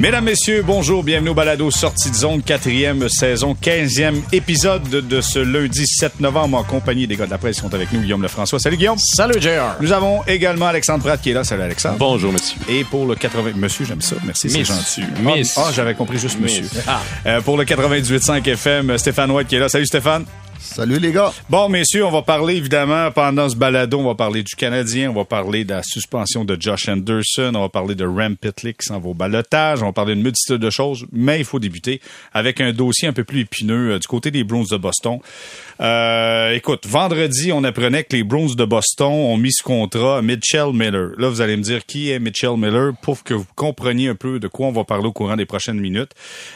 Mesdames, Messieurs, bonjour, bienvenue au Balado Sortie de zone, quatrième saison, quinzième épisode de ce lundi 7 novembre en compagnie des gars de la presse qui sont avec nous, Guillaume Lefrançois. Salut Guillaume. Salut JR. Nous avons également Alexandre Pratt qui est là. Salut Alexandre. Bonjour monsieur. Et pour le 80... Monsieur, j'aime ça. Merci, c'est gentil. Miss. Ah, j'avais compris juste Miss. monsieur. Ah. Euh, pour le 98.5 FM, Stéphane White qui est là. Salut Stéphane. Salut les gars. Bon, messieurs, on va parler évidemment pendant ce balado, on va parler du Canadien, on va parler de la suspension de Josh Anderson, on va parler de Rem Pitlick qui s'en va au balotage, on va parler d'une multitude de choses, mais il faut débuter avec un dossier un peu plus épineux euh, du côté des Bruins de Boston. Euh, écoute, vendredi, on apprenait que les Bruins de Boston ont mis ce contrat à Mitchell Miller. Là, vous allez me dire qui est Mitchell Miller? Pour que vous compreniez un peu de quoi on va parler au courant des prochaines minutes.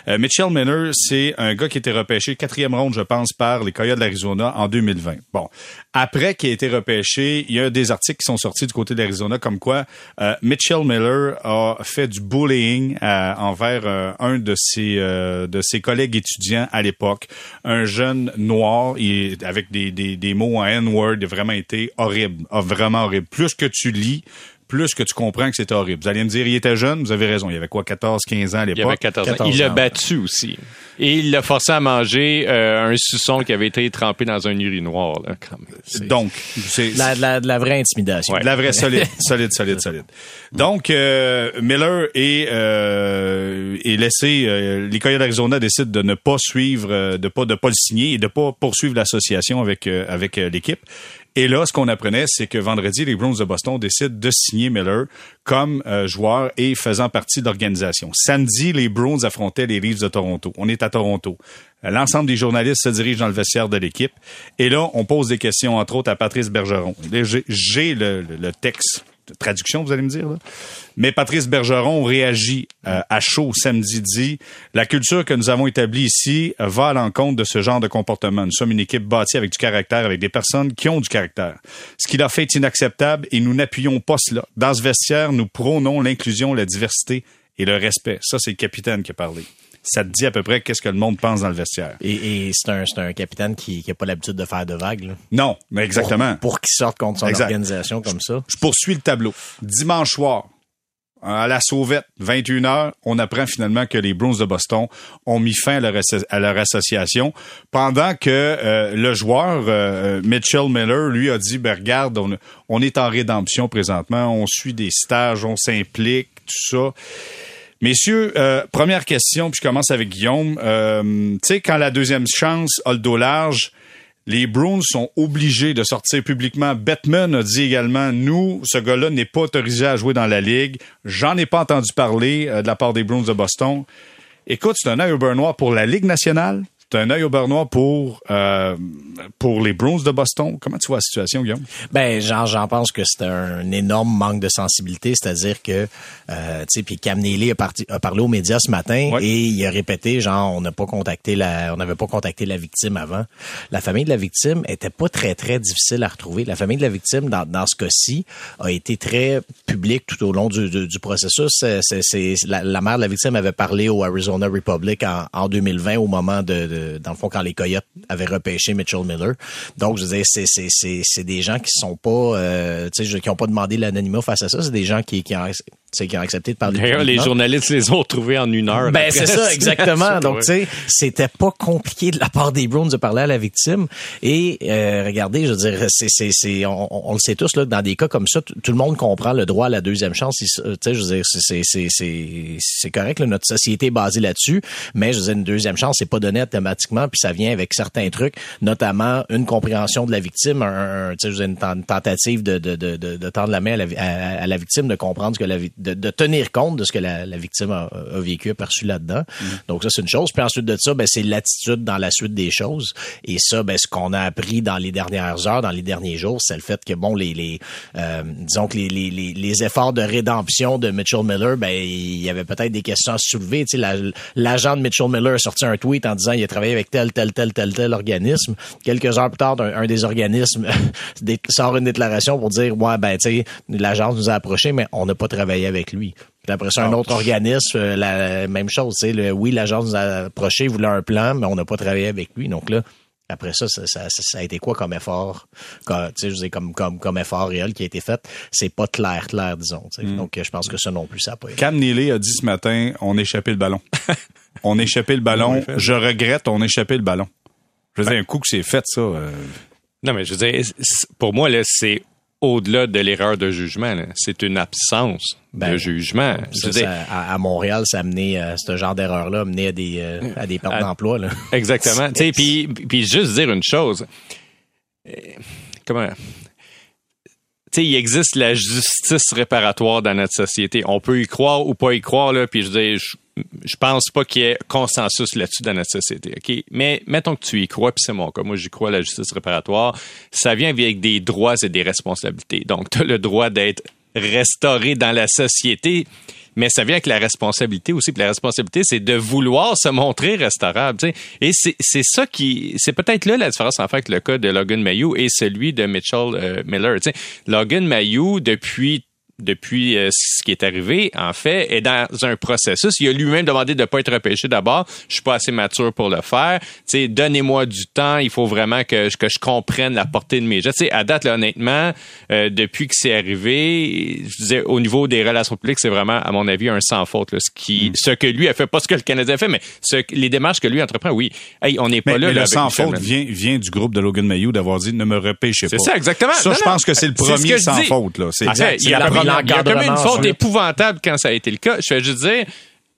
Euh, Mitchell Miller, c'est un gars qui été repêché quatrième ronde, je pense, par les Coyotes de l'Arizona en 2020. Bon, après qu'il a été repêché, il y a des articles qui sont sortis du côté de l'Arizona comme quoi euh, Mitchell Miller a fait du bullying euh, envers euh, un de ses collègues étudiants à l'époque, un jeune noir, avec des, mots en N-word, vraiment été horrible, vraiment horrible. Plus que tu lis, plus que tu comprends que c'était horrible. Vous allez me dire, il était jeune, vous avez raison, il avait quoi, 14, 15 ans à l'époque? Il avait 14 ans. 14 Il l'a battu aussi. Et il l'a forcé à manger euh, un suçon qui avait été trempé dans un urinoir. Là, quand même. C'est- Donc, c'est De la, vraie intimidation. Ouais. De La vraie solide, solide, solide, solide. Donc, euh, Miller est, euh, est laissé. euh, les Coyotes d'Arizona décident de ne pas suivre, euh, de pas de pas le signer et de pas poursuivre l'association avec euh, avec l'équipe. Et là, ce qu'on apprenait, c'est que vendredi, les Browns de Boston décident de signer Miller comme euh, joueur et faisant partie de l'organisation. Samedi, les Browns affrontaient les Leafs de Toronto. On est à Toronto. L'ensemble des journalistes se dirigent dans le vestiaire de l'équipe. Et là, on pose des questions, entre autres, à Patrice Bergeron. J'ai le, le- texte traduction, vous allez me dire. Mais Patrice Bergeron réagit euh, à chaud samedi dit la culture que nous avons établie ici va à l'encontre de ce genre de comportement. Nous sommes une équipe bâtie avec du caractère, avec des personnes qui ont du caractère. Ce qu'il a fait est inacceptable et nous n'appuyons pas cela. Dans ce vestiaire, nous prônons l'inclusion, la diversité et le respect. Ça, c'est le capitaine qui a parlé. Ça te dit à peu près qu'est-ce que le monde pense dans le vestiaire. Et, et c'est un, c'est un capitaine qui n'a pas l'habitude de faire de vagues. là. Non, mais exactement. Pour, pour qu'il sorte contre son Exact. organisation comme ça. Je poursuis le tableau. Dimanche soir, à la Sauvette, 21h, on apprend finalement que les Bruins de Boston ont mis fin à leur, asso- à leur association pendant que euh, le joueur euh, Mitchell Miller lui a dit ben regarde on, on est en rédemption présentement, on suit des stages, on s'implique, tout ça. Messieurs, euh, première question, puis je commence avec Guillaume. Euh, tu sais, quand la deuxième chance a le dos large, les Bruins sont obligés de sortir publiquement. Batman a dit également, nous, ce gars-là n'est pas autorisé à jouer dans la Ligue. J'en ai pas entendu parler euh, de la part des Bruins de Boston. Écoute, c'est un œil au noir pour la Ligue nationale. C'est un œil au beurre noir pour, euh, pour les Bruins de Boston. Comment tu vois la situation, Guillaume? Ben, genre, j'en pense que c'est un énorme manque de sensibilité, c'est-à-dire que, euh, tu sais, puis Cam Neely a, parti- a parlé aux médias ce matin Ouais. et il a répété, genre, on n'a pas contacté la, on n'avait pas contacté la victime avant. La famille de la victime était pas très très difficile à retrouver. La famille de la victime, dans, dans ce cas-ci, a été très publique tout au long du, du, du processus. C'est- la, la mère de la victime avait parlé au Arizona Republic en, en 2020 au moment de, de- dans le fond, quand les Coyotes avaient repêché Mitchell Miller. Donc, je veux dire, c'est, des gens qui sont pas, euh, tu sais, qui ont pas demandé l'anonymat face à ça. C'est des gens qui, qui, ont, tu sais, qui ont accepté de parler D'ailleurs, les journalistes les ont retrouvés en une heure. Ben c'est ça, exactement. Donc tu sais, c'était pas compliqué de la part des Browns de parler à la victime. Et euh, regardez, je veux dire, c'est c'est c'est on, on- le sait tous là, dans des cas comme ça, tout le monde comprend le droit à la deuxième chance. Euh, Tu sais, je veux dire, c'est c'est c'est c'est c'est correct. là, notre société est basée là-dessus, mais je veux dire, une deuxième chance, c'est pas donné automatiquement, puis ça vient avec certains trucs, notamment une compréhension de la victime, un, un- tu sais, je veux dire, une, ten- tentative de de de de, de tendre la main à la, à, à la victime, de comprendre ce que la vi- de, de tenir compte de ce que la, la victime a, a vécu, a perçu là-dedans. Donc ça, c'est une chose. Puis ensuite de ça, ben, c'est l'attitude dans la suite des choses. Et ça, ben, ce qu'on a appris dans les dernières heures, dans les derniers jours, c'est le fait que, bon, les, les euh, disons que les, les, les, les efforts de rédemption de Mitchell Miller, ben, il y avait peut-être des questions à se soulever. Tu sais, la- l'agent de Mitchell Miller a sorti un tweet en disant il a travaillé avec tel, tel, tel, tel, tel organisme. Quelques heures plus tard, un, un des organismes sort une déclaration pour dire, ouais, ben, tu sais, l'agence nous a approché, mais on n'a pas travaillé avec lui. Puis après ça, un autre organisme, euh, la même chose. Le, oui, l'agence nous a approché, voulait un plan, mais on n'a pas travaillé avec lui. Donc là, Après ça, ça, ça, ça a été quoi comme effort, comme, tu sais, je veux dire, comme, comme, comme effort réel qui a été fait? C'est pas clair, clair, disons. sais. Donc, je pense que ça non plus, ça a pas été. Cam Neely a dit ce matin, on a échappé le ballon. on a échappé le ballon. Je regrette, on a échappé le ballon. Je veux dire, un coup que c'est fait, ça. euh, Non, mais je veux dire, pour moi, là, c'est au-delà de l'erreur de jugement. C'est une absence Ben, de jugement. Je Ça, ça, à, Montréal, ça a mené, euh, ce genre d'erreur-là a mené à des, euh, à des pertes d'emploi. Exactement. Puis, puis juste dire une chose. Euh, comment. Il existe la justice réparatoire dans notre société. On peut y croire ou pas y croire, là, puis je dire, je, pense pas qu'il y ait consensus là-dessus dans notre société, OK? Mais mettons que tu y crois, puis c'est mon cas. Moi, j'y crois la justice réparatoire. Ça vient avec des droits et des responsabilités. Donc, tu as le droit d'être restauré dans la société, mais ça vient avec la responsabilité aussi. Puis la responsabilité, c'est de vouloir se montrer restaurable. tu sais. Et c'est ça qui... C'est peut-être là la différence en fait le cas de Logan Mayou et celui de Mitchell euh, Miller. tu sais. Logan Mayou, depuis depuis euh, ce qui est arrivé, en fait, est dans un processus. Il a lui-même demandé de ne pas être repêché d'abord. Je suis pas assez mature pour le faire. Tu sais, donnez-moi du temps. Il faut vraiment que, je- que je comprenne la portée de mes gestes. Tu sais, à date, là, honnêtement, euh, depuis que c'est arrivé, je disais, au niveau des relations publiques, c'est vraiment, à mon avis, un sans faute. Là, ce qui, ce que lui a fait, pas ce que le Canadien a fait, mais ce, les démarches que lui entreprend, oui. Hey, on n'est pas Mais, là. mais là, le sans faute vient, vient du groupe de Logan Mayou d'avoir dit ne me repêchez pas. C'est ça, exactement. Ça, Non, je non. pense que c'est le ce premier sans dis. faute. Là. C'est il y a, la il y a comme une faute épouvantable quand ça a été le cas. Je vais juste dire,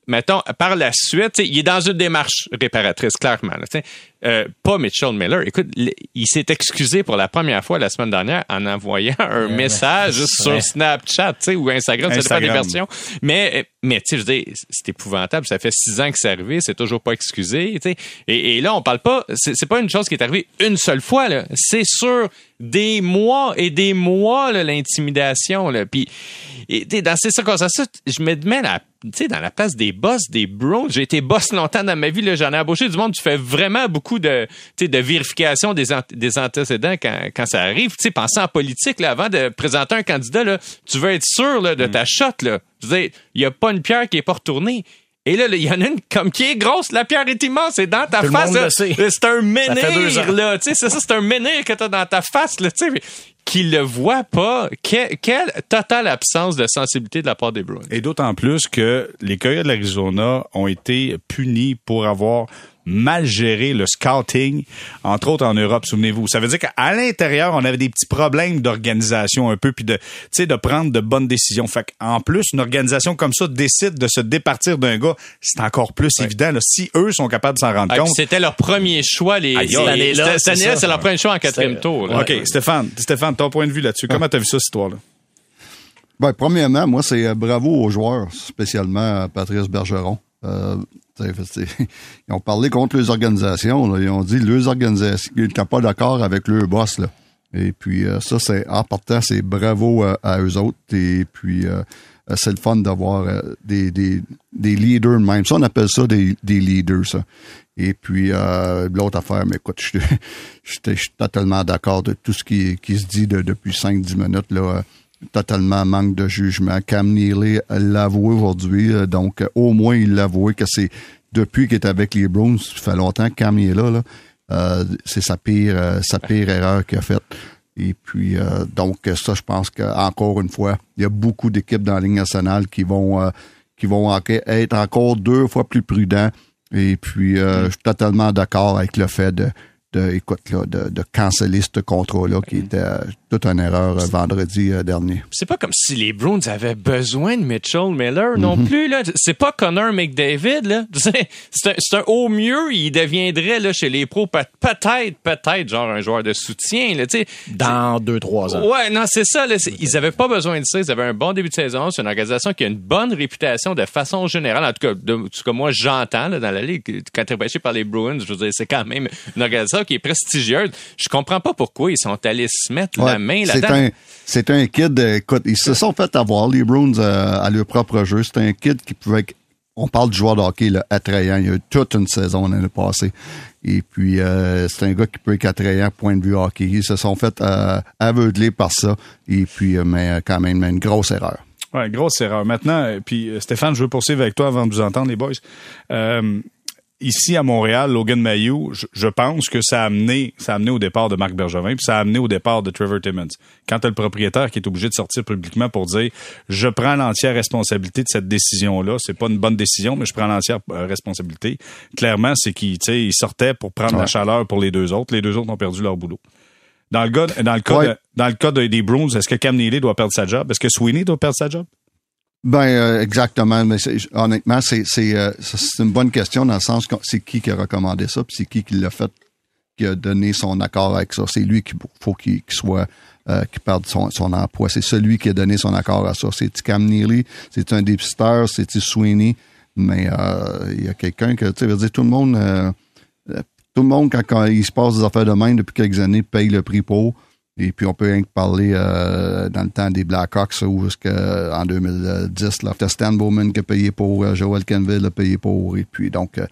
mettons, par la suite, il est dans une démarche réparatrice, clairement. là. Euh, pas Mitchell Miller. Écoute, il s'est excusé pour la première fois la semaine dernière en envoyant un message sur. Snapchat tu sais, ou Instagram, ça dépend des versions. Mais, euh, mais tu sais, je dire, c'est épouvantable. Ça fait six ans que c'est arrivé, c'est toujours pas excusé. Et, et là, on parle pas, c'est pas une chose qui est arrivée une seule fois. là. C'est sur des mois et des mois l'intimidation. Puis, et, dans ces circonstances, je me mets la, dans la place des boss, des bros. J'ai été boss longtemps dans ma vie. là. J'en ai embauché du monde. Tu fais vraiment beaucoup de, de vérification des, ant- des antécédents quand, quand ça arrive. Tu sais, pensez en politique, là, avant de présenter un candidat, là, tu veux être sûr là, de ta shot. Là. Il n'y a pas une pierre qui est pas retournée. Et là, il y en a une comme qui est grosse, la pierre est immense, c'est dans ta Tout face. C'est un menhir, là. Tu sais, c'est ça, c'est un menhir que t'as dans ta face, là, tu sais. Qui le voit pas. Que- quelle totale absence de sensibilité de la part des Bruins. Et d'autant plus que les Coyotes de l'Arizona ont été punis pour avoir mal géré le scouting, entre autres en Europe, souvenez-vous. Ça veut dire qu'à l'intérieur, on avait des petits problèmes d'organisation un peu, puis de, tu sais, de prendre de bonnes décisions. Fait qu'en plus, une organisation comme ça décide de se départir d'un gars, c'est encore plus évident. là. Si eux sont capables de s'en rendre Ah, compte. C'était leur premier choix, les, Aïe, année-là, cette- année-là, c'est leur premier choix en quatrième tour. là. OK, Stéphane, Stéphane, ton point de vue là-dessus. Comment t'as vu ça, cette histoire-là? Ben, premièrement, moi, c'est euh, bravo aux joueurs, spécialement à Patrice Bergeron. Euh, ils ont parlé contre les organisations. Ils ont dit les organisations n'étaient pas d'accord avec leur boss. Là. Et puis euh, ça, c'est en partant, c'est bravo euh, à eux autres. Et puis euh, c'est le fun d'avoir des, leaders de même. Ça, on appelle ça des, leaders. Et puis l'autre affaire, mais écoute, je suis- totalement d'accord de tout ce qui, se dit de- depuis 5-10 minutes. là. Totalement manque de jugement. Cam Neely l'a avoué aujourd'hui, euh, donc euh, au moins il l'a avoué que c'est depuis qu'il est avec les Browns, ça fait longtemps que Cam est là, là euh, c'est sa pire euh, sa pire erreur qu'il a faite. Et puis euh, donc ça, je pense que encore une fois, il y a beaucoup d'équipes dans la Ligue nationale qui vont qui vont être encore deux fois plus prudents. Et puis euh, je suis totalement d'accord avec le fait de de, écoute, là, de, de canceller ce contrat-là, qui était euh, toute une erreur euh, vendredi euh, dernier. C'est pas comme si les Bruins avaient besoin de Mitchell Miller non plus. là. C'est pas Connor McDavid. là. C'est un, c'est un- au mieux, il deviendrait là, chez les pros peut- peut-être, peut-être genre un joueur de soutien. Là. Dans deux, trois ans. Ouais, non, c'est ça. Là, ils avaient pas besoin de ça. Ils avaient un bon début de saison. C'est une organisation qui a une bonne réputation de façon générale. En tout cas, de, en tout cas moi, j'entends dans la ligue, quand tu es par les Bruins, je veux dire, c'est quand même une organisation qui est prestigieuse. Je comprends pas pourquoi ils sont allés se mettre la Ouais, main c'est là-dedans. un, c'est un kid, écoute, ils se sont fait avoir, les Bruins, euh, à leur propre jeu. C'est un kid qui pouvait, être- on parle du joueur de hockey, là, attrayant. Il y a eu toute une saison l'année passée. Et puis, euh, c'est un gars qui peut être attrayant, point de vue hockey. Ils se sont fait euh, aveugler par ça. Et puis, euh, mais quand même, une grosse erreur. Ouais, grosse erreur. Maintenant, puis Stéphane, je veux poursuivre avec toi avant de vous entendre, les boys. Ici à Montréal, Logan Mayou, je, je pense que ça a amené, ça a amené au départ de Marc Bergevin, puis ça a amené au départ de Trevor Timmons. Quand t'as le propriétaire qui est obligé de sortir publiquement pour dire, je prends l'entière responsabilité de cette décision-là, c'est pas une bonne décision, mais je prends l'entière euh, responsabilité. Clairement, c'est qu'il, tu sais, il sortait pour prendre la chaleur pour les deux autres. Les deux autres ont perdu leur boulot. Dans le, gars, dans le cas, Ouais. de- dans le cas de- des Bruins, est-ce que Cam Neely doit perdre sa job? Est-ce que Sweeney doit perdre sa job? Ben euh, exactement, mais honnêtement, euh, c'est une bonne question dans le sens que c'est qui qui a recommandé ça, puis c'est qui qui l'a fait, qui a donné son accord avec ça. C'est lui qu'il faut qu'il soit euh, qui perde son, son emploi. C'est celui qui a donné son accord à ça. C'est Cam Neely, c'est un dépisteur, c'est Sweeney, mais euh, il y a quelqu'un que tu veut dire tout le monde, tout le monde quand, quand il se passe des affaires de même depuis quelques années paye le prix pour. Et puis on peut rien que parler euh, dans le temps des Blackhawks où que en 2010, là, c'était Stan Bowman qui a payé pour, euh, Joel Kenville a payé pour, et puis donc euh,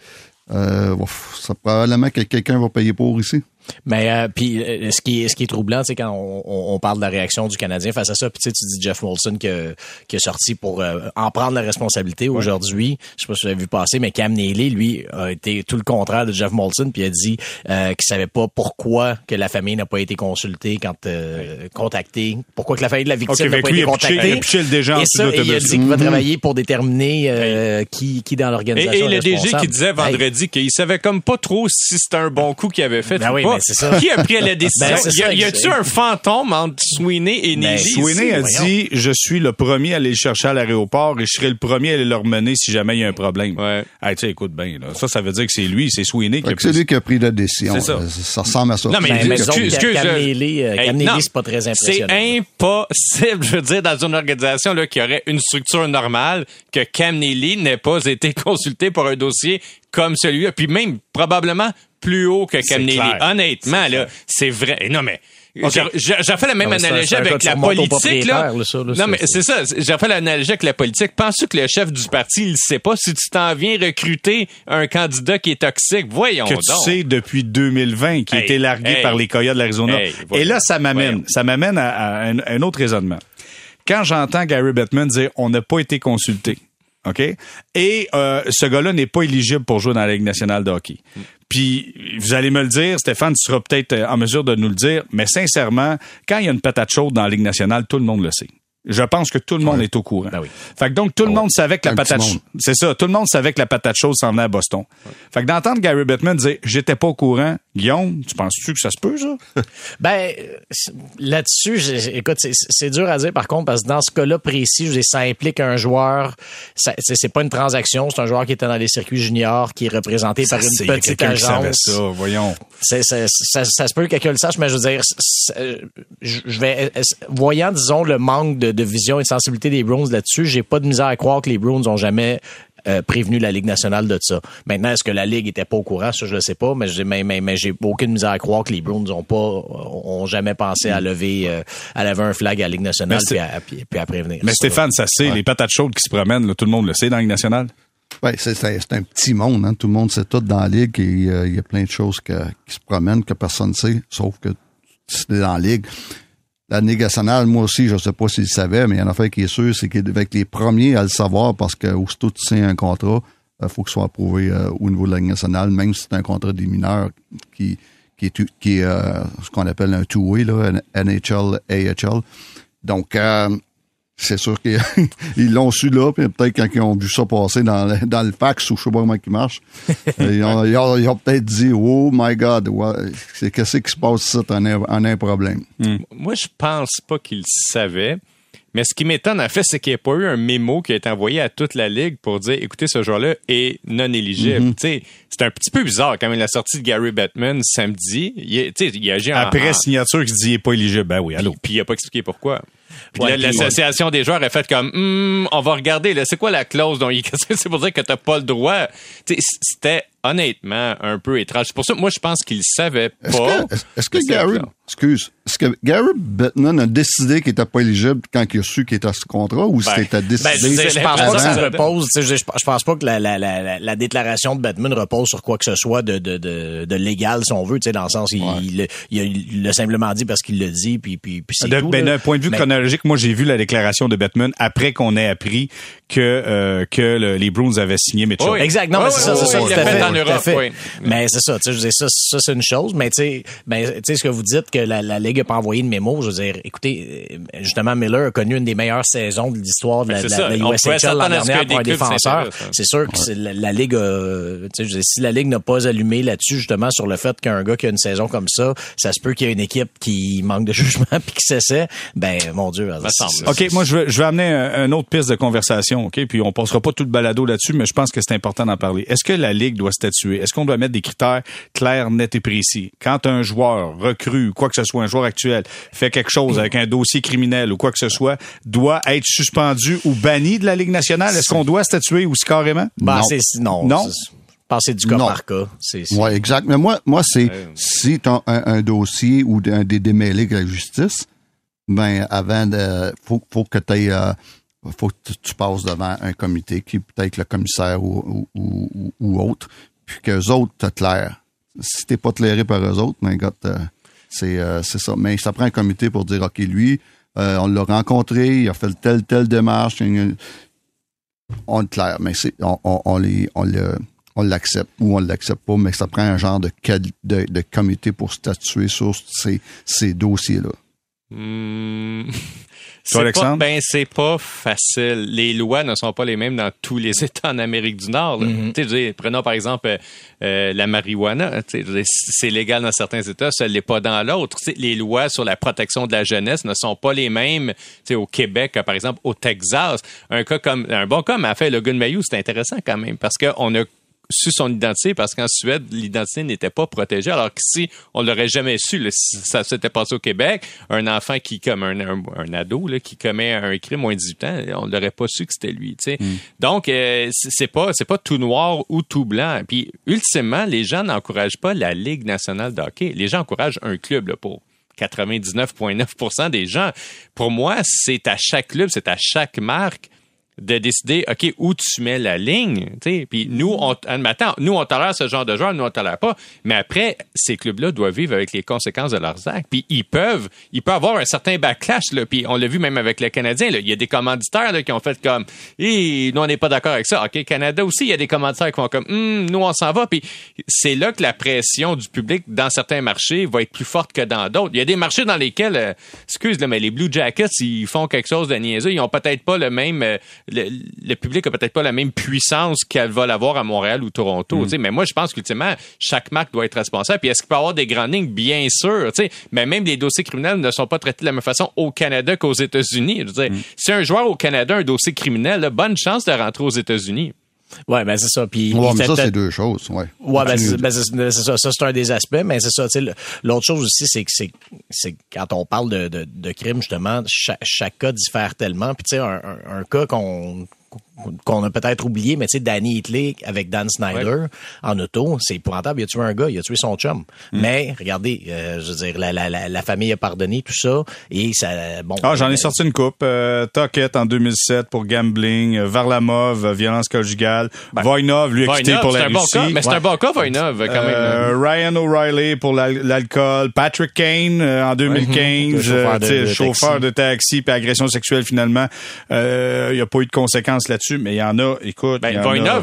euh, ça probablement que quelqu'un va payer pour ici. Mais euh, puis euh, ce qui est ce qui est troublant, c'est quand on, on- on parle de la réaction du Canadien face à ça. Puis tu sais, tu dis Jeff Molson qui, a- qui est sorti pour euh, en prendre la responsabilité aujourd'hui. Je sais pas si vous avez vu passer, mais Cam Neely, lui, a été tout le contraire de Jeff Molson, puis il a dit euh, qu'il savait pas pourquoi que la famille n'a pas été consultée quand euh, contactée, pourquoi que la famille de la victime n'a pas lui, été contactée. il a déjà et ça, et il a dit qu'il va travailler pour déterminer euh, qui qui dans l'organisation. et le DG qui disait Hey, vendredi qu'il savait comme pas trop si c'était un bon coup qu'il avait fait Ben ou oui, pas. Ben c'est ça. Qui a pris la décision? Ben c'est y a, y a-tu un fantôme entre Sweeney et Ben, Neely? Sweeney a voyons. dit je suis le premier à aller le chercher à l'aéroport et je serai le premier à aller le remener si jamais il y a un problème. Ouais. Hey, tu sais, écoute bien, là. Ça, ça veut dire que c'est lui, c'est Sweeney qui a C'est pris lui qui a pris la décision. C'est ça. Ça ressemble à ça. Non, mais Ben, mais excuse- euh, Hey, c'est pas très C'est impressionnant. impossible, je veux dire, dans une organisation là, qui aurait une structure normale, que Cam Neely n'ait pas été consulté pour un dossier comme celui-là, puis même probablement plus haut que Cam C'est Neely. clair. Honnêtement, là, c'est vrai. Et Non, mais Ok. j'ai- fait la même analogie avec la politique. Là. ça, là, non, mais c'est ça. J'ai fait l'analogie avec la politique. Penses-tu que le chef du parti, il sait pas si tu t'en viens recruter un candidat qui est toxique? Voyons que donc. tu sais depuis 2020 qui a été largué hey. par les Coyotes de l'Arizona. Hey, Et là, ça m'amène, ça m'amène à, à un, un autre raisonnement. Quand j'entends Gary Bettman dire on n'a pas été consulté, OK? Et euh, ce gars-là n'est pas éligible pour jouer dans la Ligue nationale de hockey. Puis vous allez me le dire, Stéphane, tu seras peut-être euh, en mesure de nous le dire, mais sincèrement, quand il y a une patate chaude dans la Ligue nationale, tout le monde le sait. Je pense que tout le monde est au courant. Ben oui. Fait que donc tout le monde savait que la Un patate c'est ça, tout le monde savait que la patate chaude s'en venait à Boston. Fait que d'entendre Gary Bettman dire j'étais pas au courant, Guillaume, tu penses-tu que ça se peut ça? Ben euh, là-dessus, écoute, c'est- dur à dire par contre parce que dans ce cas-là précis, je dire, ça implique un joueur. C'est pas une transaction, c'est un joueur qui était dans les circuits juniors, qui est représenté par une petite agence. ça, voyons. Ça, ça se peut que quelqu'un le sache, mais je veux dire, je vais, voyant, disons, le manque de, de vision et de sensibilité des Bruins là-dessus, j'ai pas de misère à croire que les Bruins ont jamais euh, prévenu la Ligue nationale de ça. Maintenant, est-ce que la Ligue était pas au courant? Ça, je le sais pas, mais j'ai, mais, mais, mais j'ai aucune misère à croire que les Bruins ont pas, ont jamais pensé à lever, euh, à lever un flag à la Ligue nationale puis à, puis, puis à prévenir. Mais ça. Stéphane, ça c'est les patates chaudes qui se promènent, là, tout le monde le sait dans la Ligue nationale? Ouais, c'est, c'est- c'est un petit monde, hein. Tout le monde sait tout dans la ligue et euh, il y a plein de choses que- qui se promènent que personne ne sait, sauf que c'est dans la ligue. La Ligue nationale, moi aussi, je ne sais pas s'ils le savaient, mais il y en a fait qui est sûr, c'est qu'avec les premiers à le savoir, parce que aussitôt que tu signes un contrat, il faut qu'il soit approuvé euh, au niveau de la nationale, même si c'est un contrat des mineurs qui, qui est, qui est euh, ce qu'on appelle un two-way, là, un NHL, AHL. Donc, euh, c'est sûr qu'ils ils l'ont su là, puis peut-être quand ils ont vu ça passer dans, le- dans le fax ou je sais pas comment il marche, ils ont, ils ont- ils ont peut-être dit Oh my God, qu'est-ce qui se passe ici, on a, on a un problème. Moi, je pense pas qu'il le savait. Mais ce qui m'étonne, en fait, c'est qu'il n'y a pas eu un mémo qui a été envoyé à toute la ligue pour dire, écoutez, ce joueur-là est non éligible. Tu sais, C'est un petit peu bizarre quand même la sortie de Gary Bettman samedi. Il, est- tu sais, il agit en, Après en- signature qui dit il est pas éligible. Ben oui, allô. puis il a pas expliqué pourquoi. Puis Ouais, l'association des joueurs a fait comme, Hmm, on va regarder. C'est quoi la clause dont il c'est pour dire que t'as pas le droit. C'était honnêtement un peu étrange. C'est pour ça que moi je pense qu'il savait Est-ce pas. est-ce que Gary. Excuse. Est-ce que Gary Bettman a décidé qu'il était pas éligible quand il a su qu'il était sous contrat ou Ben, c'était décidé? Ben, je, pense pas que ça avant. repose. tu sais, Je, je je pense pas que la, la, la, la- la déclaration de Batman repose sur quoi que ce soit de, de, de, de légal, si on veut, tu sais, dans le sens, il, il, l'a- il a- il l'a simplement dit parce qu'il l'a dit, puis, puis, puis c'est De- tout. ben. D'un point de vue Mais- chronologique, moi j'ai vu la déclaration de Batman après qu'on ait appris que euh, que le- les Bruins avaient signé Mitchell. Oui. Exact, non, mais c'est ça, c'est ça, tout à fait à Europe. Mais c'est ça, tu sais, ça, ça c'est une chose, mais tu sais, ben, tu sais, ce que vous dites que la, la Ligue a pas envoyé de mémo, je veux dire, écoutez, euh, justement, Miller a connu une des meilleures saisons de l'histoire de la, la, ça. la USHL l'an que pour un défenseur. hein. C'est sûr que c'est la, la Ligue a, tu sais, je veux dire, si la Ligue n'a pas allumé là-dessus, justement, sur le fait qu'un gars qui a une saison comme ça, ça se peut qu'il y ait une équipe qui manque de jugement puis qui s'essaie, ben, mon Dieu. c'est- semble. OK, moi, je vais, je vais amener un, un autre piste de conversation, OK? Puis on passera pas tout le balado là-dessus, mais je pense que c'est important d'en parler. Est-ce que la Ligue doit statuer? Est-ce qu'on doit mettre des critères clairs, nets et précis? Quand un joueur recrue, quoi que ce soit, un joueur actuel, fait quelque chose avec un dossier criminel ou quoi que ce soit, doit être suspendu ou banni de la Ligue nationale? Est-ce qu'on doit statuer ou carrément? Ben, Non. c'est, non. Non? c'est du cas Non. par cas. C'est, c'est- Oui, exact. Mais moi, moi c'est si tu as un, un dossier ou un, des démêlés avec la justice, ben avant de faut, faut que tu faut que tu- passes devant un comité qui est peut-être le commissaire ou, ou, ou, ou autre, puis qu'eux autres te clairent. Si t'es pas clairé par eux autres, ben gars, euh, c'est euh, ça. Mais ça prend un comité pour dire OK, lui, euh, on l'a rencontré, il a fait telle, telle démarche, on le claire, mais on, on, on on l'accepte ou on l'accepte pas, mais ça prend un genre de, de, de comité pour statuer sur ces, ces dossiers-là. Hmm. Toi, Alexandre? Pas, ben, c'est pas facile. Les lois ne sont pas les mêmes dans tous les États en Amérique du Nord. veux dire, prenons par exemple euh, euh, la marijuana. C'est légal dans certains États, ça ne l'est pas dans l'autre. Les lois sur la protection de la jeunesse ne sont pas les mêmes tu sais, au Québec par exemple, au Texas. Un cas comme un bon cas m'a fait Logan Mayou, c'est intéressant quand même parce qu'on a su son identité parce qu'en Suède, l'identité n'était pas protégée. Alors qu'ici, on l'aurait jamais su. là. Si ça s'était passé au Québec, un enfant qui, comme un, un, un ado, là, qui commet un crime moins de 18 ans, on l'aurait pas su que c'était lui. tu sais. Donc, euh, c'est c'est pas c'est pas tout noir ou tout blanc. Puis, ultimement, les gens n'encouragent pas la Ligue nationale de hockey. Les gens encouragent un club là, pour 99,9% des gens. Pour moi, c'est à chaque club, c'est à chaque marque de décider, OK, où tu mets la ligne, tu sais. Puis nous, on, admettons, nous, on tolère ce genre de joueur, nous, on tolère pas. Mais après, ces clubs-là doivent vivre avec les conséquences de leurs actes. Puis ils peuvent, ils peuvent avoir un certain backlash, là. Puis on l'a vu même avec les Canadiens, là. Il y a des commanditaires, là, qui ont fait comme, hé, nous, on n'est pas d'accord avec ça. OK, Canada aussi, il y a des commanditaires qui font comme, Hum, nous, on s'en va. Puis c'est là que la pression du public dans certains marchés va être plus forte que dans d'autres. Il y a des marchés dans lesquels, euh, excuse, là, mais les Blue Jackets, ils font quelque chose de niaiseux. Ils ont peut-être pas le même, euh, le, le public a peut-être pas la même puissance qu'elle va l'avoir à Montréal ou Toronto. tu sais. Mais moi, je pense qu'ultimement, chaque marque doit être responsable. Puis est-ce qu'il peut y avoir des grandes lignes? Bien sûr. tu sais. Mais même les dossiers criminels ne sont pas traités de la même façon au Canada qu'aux États-Unis. Dire, Si un joueur au Canada a un dossier criminel, là, bonne chance de rentrer aux États-Unis. Ouais, ben c'est ça. Puis, Ouais, mais ça, c'est deux choses. Ouais, Ouais, ben, c'est ben, c'est- ça. Ça, c'est un des aspects, mais c'est ça. L'autre chose aussi, c'est que c'est c'est quand on parle de, de, de crime, justement, chaque, chaque cas diffère tellement. Puis, tu sais, un, un, un cas qu'on qu'on a peut-être oublié, mais tu sais, Danny Hitley avec Dan Snyder en auto, c'est épouvantable. Il a tué un gars, il a tué son chum. Mais, regardez, euh, je veux dire, la, la, la, la famille a pardonné tout ça, et ça, bon. Ah, j'en ai sorti une coupe. Euh, Tocket en 2007 pour gambling. Euh, Varlamov, euh, violence conjugale. Voinov, lui, a quitté pour la bon Russie. cas, mais c'est un bon cas, Voinov, quand même. Euh, Ryan O'Reilly pour l'al- l'alcool, Patrick Kane en 2015, Le chauffeur de- chauffeur taxi. de taxi puis agression sexuelle finalement. Euh, Il n'y a pas eu de conséquences là-dessus, mais il y en a. Écoute, Ben, en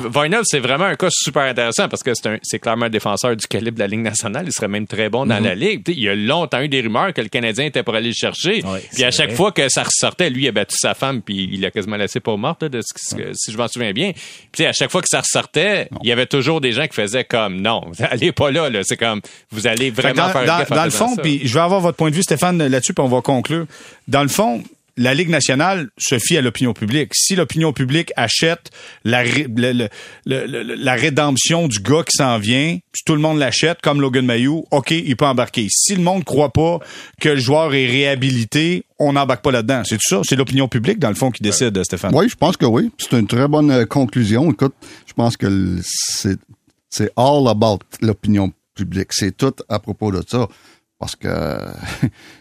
Voinov, a- c'est vraiment un cas super intéressant parce que c'est un- c'est clairement un défenseur du calibre de la Ligue nationale. Il serait même très bon Mhm. dans la Ligue. Tu sais, il y a longtemps eu des rumeurs que le Canadien était pour aller le chercher. Ouais, puis à chaque vrai. fois que ça ressortait, lui, il a battu sa femme puis il l'a quasiment laissé pas morte, là, de ce, que- si je m'en souviens bien. Puis à chaque fois que ça ressortait, il y avait toujours des gens qui faisaient comme non, allez pas là. là. C'est comme vous allez vraiment dans, faire dans- dans le fond, puis je vais avoir votre point de vue, Stéphane, là-dessus, puis on va conclure. Dans le fond, la Ligue nationale se fie à l'opinion publique. Si l'opinion publique achète la, ré- le- le- le- le- la rédemption du gars qui s'en vient, puis tout le monde l'achète, comme Logan Mayou, OK, il peut embarquer. Si le monde croit pas que le joueur est réhabilité, on n'embarque pas là-dedans. C'est tout ça? C'est l'opinion publique, dans le fond, qui décide, Stéphane. Oui, je pense que oui. C'est une très bonne euh, conclusion. Écoute, je pense que c'est c'est all about l'opinion publique. C'est tout à propos de ça. parce que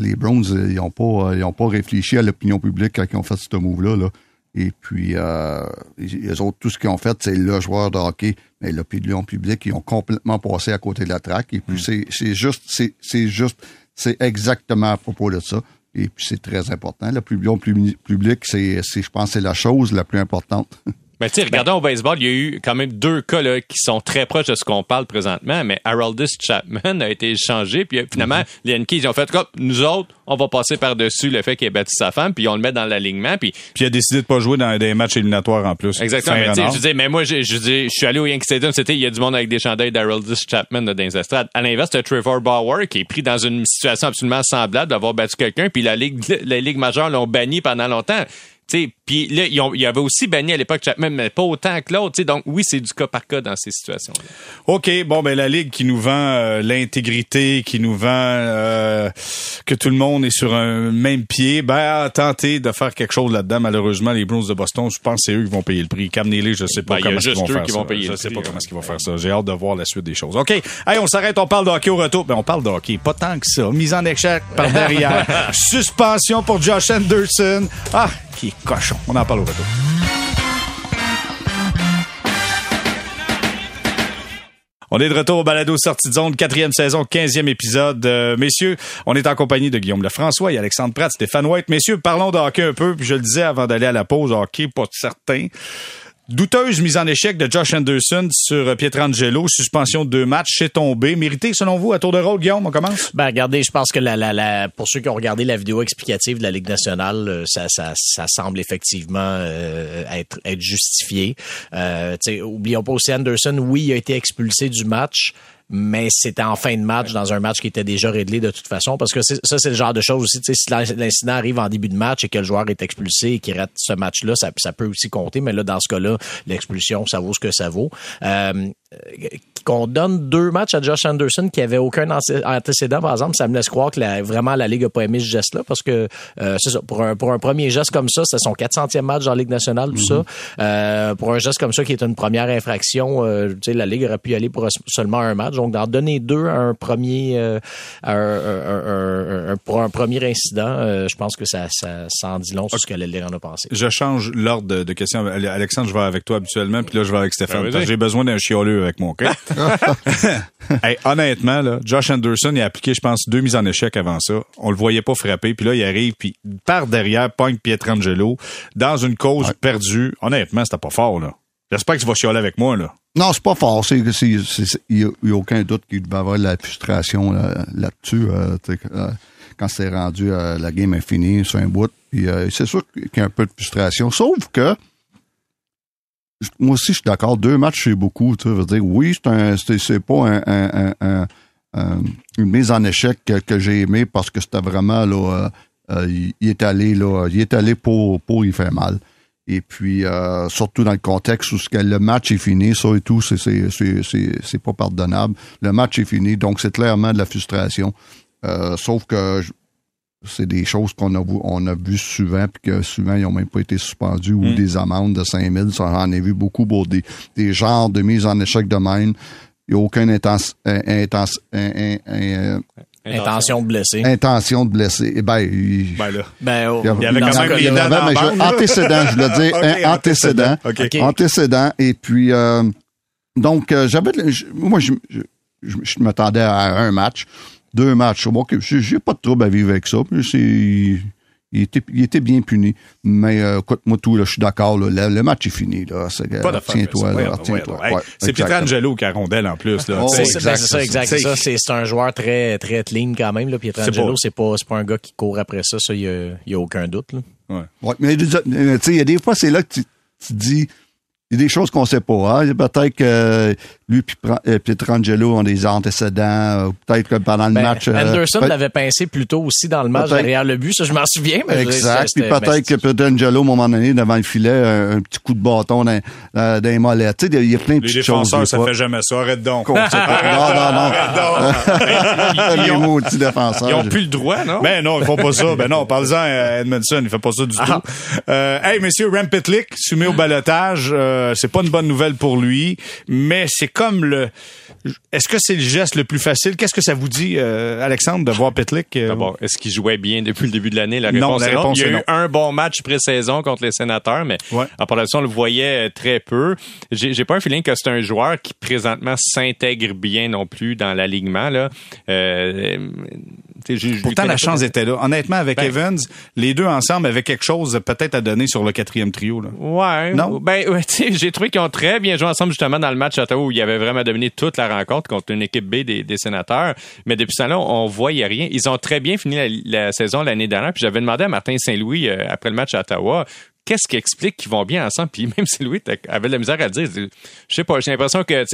les Browns, ils n'ont pas, ils ont pas réfléchi à l'opinion publique quand ils ont fait ce move-là. Là. Et puis, euh, les autres, tout ce qu'ils ont fait, c'est le joueur de hockey. Mais l'opinion publique, ils ont complètement passé à côté de la traque. Et puis, mm. c'est juste, c'est juste, c'est exactement à propos de ça. Et puis, c'est très important. L'opinion publique, c'est, je pense, c'est la chose la plus importante. Mais tu sais, regardons au baseball, il y a eu quand même deux cas là, qui sont très proches de ce qu'on parle présentement, mais Haroldis Chapman a été échangé, puis finalement, mm-hmm. les Yankees ils ont fait comme nous autres, on va passer par-dessus le fait qu'il ait battu sa femme, puis on le met dans l'alignement, puis... Puis il a décidé de pas jouer dans des matchs éliminatoires en plus. Exactement, mais je dis, mais moi, je, je, je suis allé au Yankee Stadium, c'était, il y a du monde avec des chandails d'Haroldis Chapman dans les estrades. À l'inverse, Trevor Bauer qui est pris dans une situation absolument semblable d'avoir battu quelqu'un, puis la Ligue, la Ligue majeure l'ont banni pendant longtemps. Puis là, il y avait aussi banni à l'époque Chapman, mais pas autant que l'autre. Donc oui, c'est du cas par cas dans ces situations-là. OK, bon, ben la Ligue qui nous vend euh, l'intégrité, qui nous vend euh, que tout le monde est sur un même pied, ben a tenté de faire quelque chose là-dedans. Malheureusement, les Bruins de Boston, je pense que c'est eux qui vont payer le prix. Cam Neely, je sais pas ben, comment ils vont faire ça. je sais pas comment ils vont faire ça. J'ai hâte de voir la suite des choses. OK, hey, on s'arrête, on parle de hockey au retour. Ben on parle de hockey, pas tant que ça. Mise en échec par derrière. Suspension pour Josh Anderson. Ah, qui est cochon. On en parle au retour. On est de retour au balado sortie de zone, quatrième saison, quinzième épisode. Euh, messieurs, on est en compagnie de Guillaume Lefrançois et Alexandre Pratt, Stéphane White. Messieurs, parlons de hockey un peu. Puis je le disais avant d'aller à la pause, hockey, pas certain. Douteuse mise en échec de Josh Anderson sur Pietrangelo, suspension de deux matchs, c'est tombé. Mérité, selon vous, à tour de rôle, Guillaume, on commence? Ben, regardez, je pense que la, la, la, pour ceux qui ont regardé la vidéo explicative de la Ligue nationale, euh, ça semble effectivement euh, être, être justifié. Euh, oublions pas aussi Anderson, oui, il a été expulsé du match mais c'était en fin de match, dans un match qui était déjà réglé de toute façon, parce que ça, c'est le genre de choses aussi, si l'incident arrive en début de match et que le joueur est expulsé et qu'il rate ce match-là, ça, ça, peut aussi compter, mais là, dans ce cas-là, l'expulsion, ça vaut ce que ça vaut. Euh, qu'on donne deux matchs à Josh Anderson qui avait aucun antécédent, par exemple, ça me laisse croire que la, vraiment la Ligue a pas aimé ce geste-là parce que euh, c'est ça, pour un, pour un premier geste comme ça, c'est son 400e match dans la Ligue nationale, tout ça. Mhm. Euh, pour un geste comme ça qui est une première infraction, euh, tu sais, la Ligue aurait pu y aller pour seulement un match. Donc, d'en donner deux à un premier, euh, un, un, pour un premier incident, euh, je pense que ça, ça, ça en dit long sur ce que la Ligue en a pensé. Je change l'ordre de, de questions. Alexandre, je vais avec toi habituellement, puis là, je vais avec Stéphane. Ben j'ai besoin d'un chioleux avec mon hey, honnêtement, là, Josh Anderson il a appliqué, je pense, deux mises en échec avant ça. On le voyait pas frapper. Puis là, il arrive, puis par derrière, pogne Pietrangelo dans une cause perdue. Honnêtement, c'était pas fort, là. J'espère que tu vas chialer avec moi, là. Non, c'est pas fort. Il n'y a, aucun doute qu'il devait avoir de la frustration là-dessus. euh, euh quand c'est rendu, euh, la game est finie sur un bout. Euh, c'est sûr qu'il y a un peu de frustration. Sauf que moi aussi, je suis d'accord. Deux matchs, c'est beaucoup. Tu veux dire, oui, c'est pas un, une mise en échec que, j'ai aimé parce que c'était vraiment là, euh, euh, il, est allé là, il est allé pour pour y faire mal. Et puis euh, surtout dans le contexte où le match est fini, ça et tout, c'est c'est pas pardonnable. Le match est fini, donc c'est clairement de la frustration. sauf que c'est des choses qu'on a, on a vu souvent, puis que souvent, ils n'ont même pas été suspendus, ou hmm. des amendes de 5 000. Ça, j'en ai vu beaucoup pour des, des genres de mise en échec de même. Il n'y a aucune intention, intention de blesser. Intention de blesser. Eh ben, il, ben là. Ben, oh, il y avait quand même il avait, mais antécédent, je veux dire, okay, antécédent. Okay. Antécédent. Et puis, euh, donc, euh, j'avais, moi, je, je, je m'attendais à un match deux matchs. Bon, j'ai pas de trouble à vivre avec ça. il, était, il était bien puni. Mais euh, écoute-moi tout, là, je suis d'accord. Le, le, match est fini. Là. Tiens-toi. Tiens-toi. c'est Pietrangelo qui a rondelle en plus. Là. Oh, c'est ça, exact. C'est un joueur très, très clean quand même. Là. Pietrangelo, c'est pas, pas un gars qui court après ça. Ça, il n'y a, a, aucun doute. Là. Ouais. ouais mais il y a des fois, c'est là que tu, tu dis il y a des choses qu'on sait pas. Hein? Peut-être que lui et Pietrangelo ont des antécédents. Euh, peut-être que pendant le ben, match... Euh, Anderson l'avait pincé plus tôt aussi dans le match derrière le but. Ça, je m'en souviens. Mais exact. Puis peut-être que Pietrangelo, à un moment donné, devant le filet, un, petit coup de bâton dans, dans les mollets. Tu sais, il y a plein de petites choses. Les défenseurs, ça fait jamais ça. Arrête donc. non, non, non. ils, ont, ils ont plus le droit, non? Ben non, ils font pas ça. Ben non, parle-en à Edmondson. Il fait pas ça du ah. tout. Euh, hey, monsieur Rampetlick, soumis au balotage... euh, c'est pas une bonne nouvelle pour lui, mais c'est comme le. Est-ce que c'est le geste le plus facile? Qu'est-ce que ça vous dit, euh, Alexandre, de voir Pitlick euh, D'abord, est-ce qu'il jouait bien depuis le début de l'année? La Non, réponse la est non. réponse Il y a eu un bon match pré-saison contre les Sénateurs, mais Ouais. en ça, on le voyait euh, très peu. J'ai j'ai pas un feeling que c'est un joueur qui présentement s'intègre bien non plus dans l'alignement là. Euh, je- Pourtant, la chance était là. Honnêtement, avec Ben- Evans, les deux ensemble avaient quelque chose peut-être à donner sur le quatrième trio. Là. Ouais. Non? Ben, ouais, tu sais, j'ai trouvé qu'ils ont très bien joué ensemble justement dans le match à Ottawa où il avait vraiment dominé toute la rencontre contre une équipe B des, des sénateurs. Mais depuis ce temps-là, on voyait rien. Ils ont très bien fini la, la saison l'année dernière. Puis j'avais demandé à Martin Saint-Louis euh, après le match à Ottawa. Qu'est-ce qui explique qu'ils vont bien ensemble? Puis même Saint-Louis avait de la misère à le dire. Je sais pas, j'ai l'impression que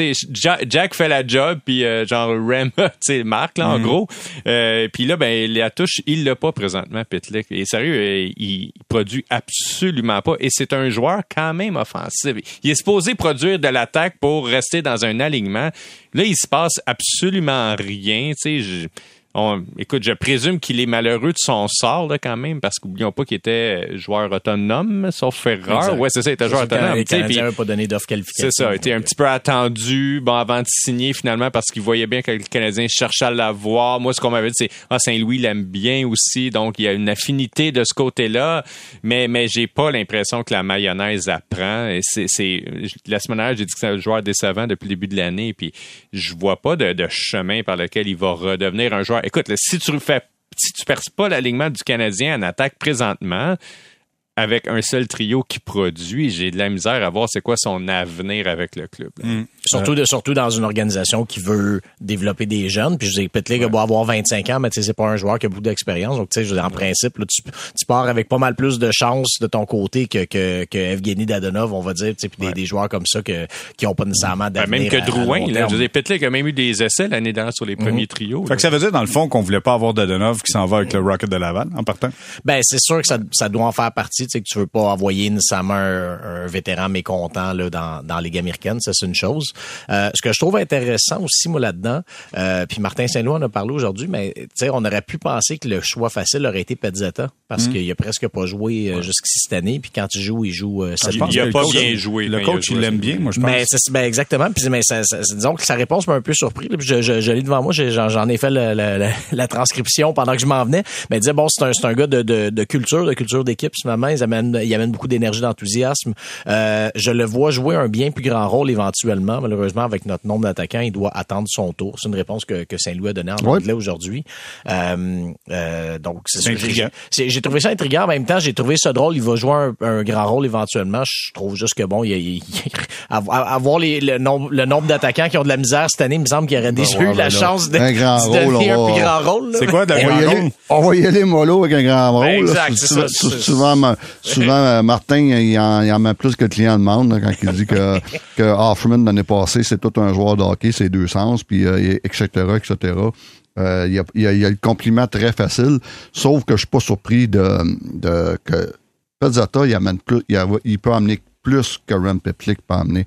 Jack, fait la job, puis euh, genre Rem, tu sais, marque là en gros. Euh, puis là, ben la touche, il l'a pas présentement, Pitlick. Et sérieux, euh, il, produit absolument pas. Et c'est un joueur quand même offensif. Il est supposé produire de l'attaque pour rester dans un alignement. Là, il se passe absolument rien. Tu sais, on- écoute, je présume qu'il est malheureux de son sort là, quand même, parce qu'oublions pas qu'il était joueur autonome, sauf. Exact. Ouais, c'est ça, il était joueur autonome. Les puis- Canadiens pas donné d'offre qualificative. c'est ça, il était un petit peu attendu, bon, avant de signer finalement, parce qu'il voyait bien que le Canadien cherchait à l'avoir. Moi, ce qu'on m'avait dit, c'est, ah, Saint-Louis l'aime bien aussi, donc il y a une affinité de ce côté-là, mais, mais j'ai pas l'impression que la mayonnaise apprend. Et c'est, c'est, la semaine dernière, j'ai dit que c'est un joueur décevant depuis le début de l'année, puis je vois pas de, de chemin par lequel il va redevenir un joueur. Écoute, si tu fais, si tu perces pas l'alignement du Canadien en attaque présentement, avec un seul trio qui produit, j'ai de la misère à voir c'est quoi son avenir avec le club. là. Surtout, de, surtout dans une organisation qui veut développer des jeunes. Puis je dis, Pitlick va avoir 25 ans, mais tu sais, c'est pas un joueur qui a beaucoup d'expérience. Donc, tu sais, je veux dire, en principe, là, tu, tu pars avec pas mal plus de chances de ton côté que, que, que Evgeny Dadonov, on va dire, tu sais, puis des, des joueurs comme ça que, qui ont pas nécessairement Ben, d'avenir. même que Drouin, là, je dire, Pitlick a même eu des essais l'année dernière sur les premiers trios. Fait que ça veut dire, dans le fond, qu'on voulait pas avoir Dadonov qui s'en va avec le Rocket de Laval en partant. Ben, c'est sûr que ça, ça doit en faire partie, tu sais, que tu veux pas envoyer nécessairement un, un vétéran mécontent là, dans, dans la Ligue américaine, ça c'est une chose. Euh, ce que je trouve intéressant aussi, moi, là-dedans, euh, puis Martin Saint-Louis en a parlé aujourd'hui, mais tu sais, on aurait pu penser que le choix facile aurait été Pezzetta, parce qu'il a presque pas joué euh, jusqu'ici cette année, puis quand il joue, il joue euh, sept Il- a pas coach- bien joué Le coach, il l'aime bien, moi, je pense. Mais c'est ben exactement. Puis mais ça, ça- disons que sa réponse m'a un peu surpris. là. Puis je, je, je l'ai devant moi. j'ai- J'en, ai fait le- le- le- la transcription pendant que je m'en venais. Mais il disait bon, c'est un, c'est un gars de, de, de culture, de culture d'équipe. Finalement, il amène, il amène beaucoup d'énergie, d'enthousiasme. Euh, je le vois jouer un bien plus grand rôle éventuellement. Malheureusement, avec notre nombre d'attaquants, il doit attendre son tour. C'est une réponse que, que Saint-Louis a donnée en Ouais. anglais aujourd'hui. Euh, euh, donc c'est C'est sûr, intriguant. j'ai- trouvé ça intriguant. En même temps, j'ai trouvé ça drôle. Il va jouer un, un grand rôle éventuellement. Je trouve juste que bon, il, il- il- avoir les, le nombre, le nombre d'attaquants qui ont de la misère cette année, il me semble qu'il aurait déjà ouais, eu la ben là, chance de, un grand de rôle, un plus grand rôle. là. C'est quoi de On la va, y grand aller, rôle? on va y aller mollo avec un grand rôle. là. exact, c'est Souvent- ça. Souvent, souvent, euh, Martin, il en, il en met plus que le client demande là, quand il dit que, que Hoffman, l'année passée, c'est tout un joueur de hockey, c'est deux sens, puis euh, et- etc., etc. Euh, il, y a, il, y a, il y a le compliment très facile, sauf que je suis pas surpris de, de que Pezzetta, il amène plus, il, a- il peut amener plus que Rem Pitlick peut amener.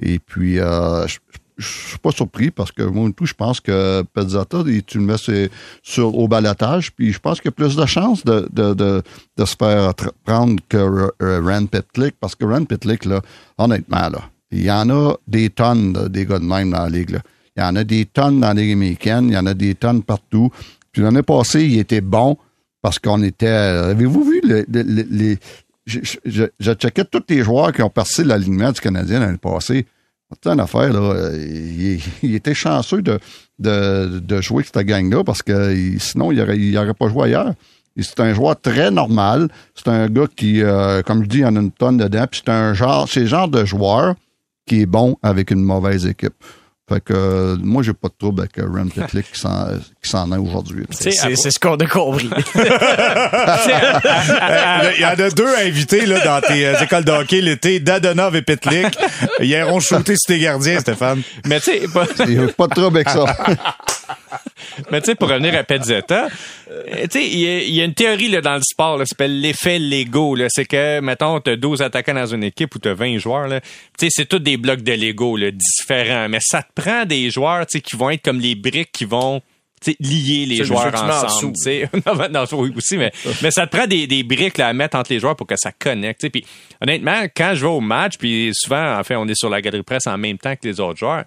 Et puis, euh, je, je suis pas surpris parce que moi, tout, je pense que Pezzetta, il- tu le mets sur, sur- au balotage, puis je pense qu'il y a plus de chances de, de, de, se faire prendre que euh, Rand Pitlick, parce que Rand Pitlick, là, honnêtement, là, il y en a des tonnes de, des gars de même dans la ligue. Là. Il y en a des tonnes dans la Ligue américaine, il y en a des tonnes partout. Puis l'année passée, il était bon parce qu'on était. Avez-vous vu le- le- le- les. Je, checkais tous les joueurs qui ont passé l'alignement du Canadien l'année passée. C'est une affaire, là. Il, il était chanceux de, de, de jouer avec cette gang-là parce que sinon, il n'aurait il aurait pas joué ailleurs. C'est un joueur très normal. C'est un gars qui, euh, comme je dis, il en a une tonne dedans. Puis c'est un genre, c'est le genre de joueur qui est bon avec une mauvaise équipe. Fait que euh, moi, j'ai pas de trouble avec euh, Rem Pitlick qui s'en qui s'en est aujourd'hui. C'est ce qu'on a compris. Euh, Il y en a deux invités là, dans tes euh, écoles de hockey l'été, Dadonov et Pitlick. Ils iront shooter sur tes gardiens, Stéphane. Mais tu sais, pas- Il n'y a pas de trouble avec ça. Mais tu sais, pour revenir à Pezzetta, euh, tu sais, il y, a- il y a une théorie là, dans le sport, là, ça s'appelle l'effet Lego. là. C'est que, mettons, tu as 12 attaquants dans une équipe ou tu as 20 joueurs. là. Tu sais, c'est tous des blocs de Lego là, différents. Mais ça te prend des joueurs qui vont être comme les briques qui vont lier les le joueurs en ensemble. sais. non, non, oui, aussi, mais, mais ça te prend des, des briques là, à mettre entre les joueurs pour que ça connecte. Puis honnêtement, quand je vais au match, puis souvent, en fait, on est sur la galerie presse en même temps que les autres joueurs.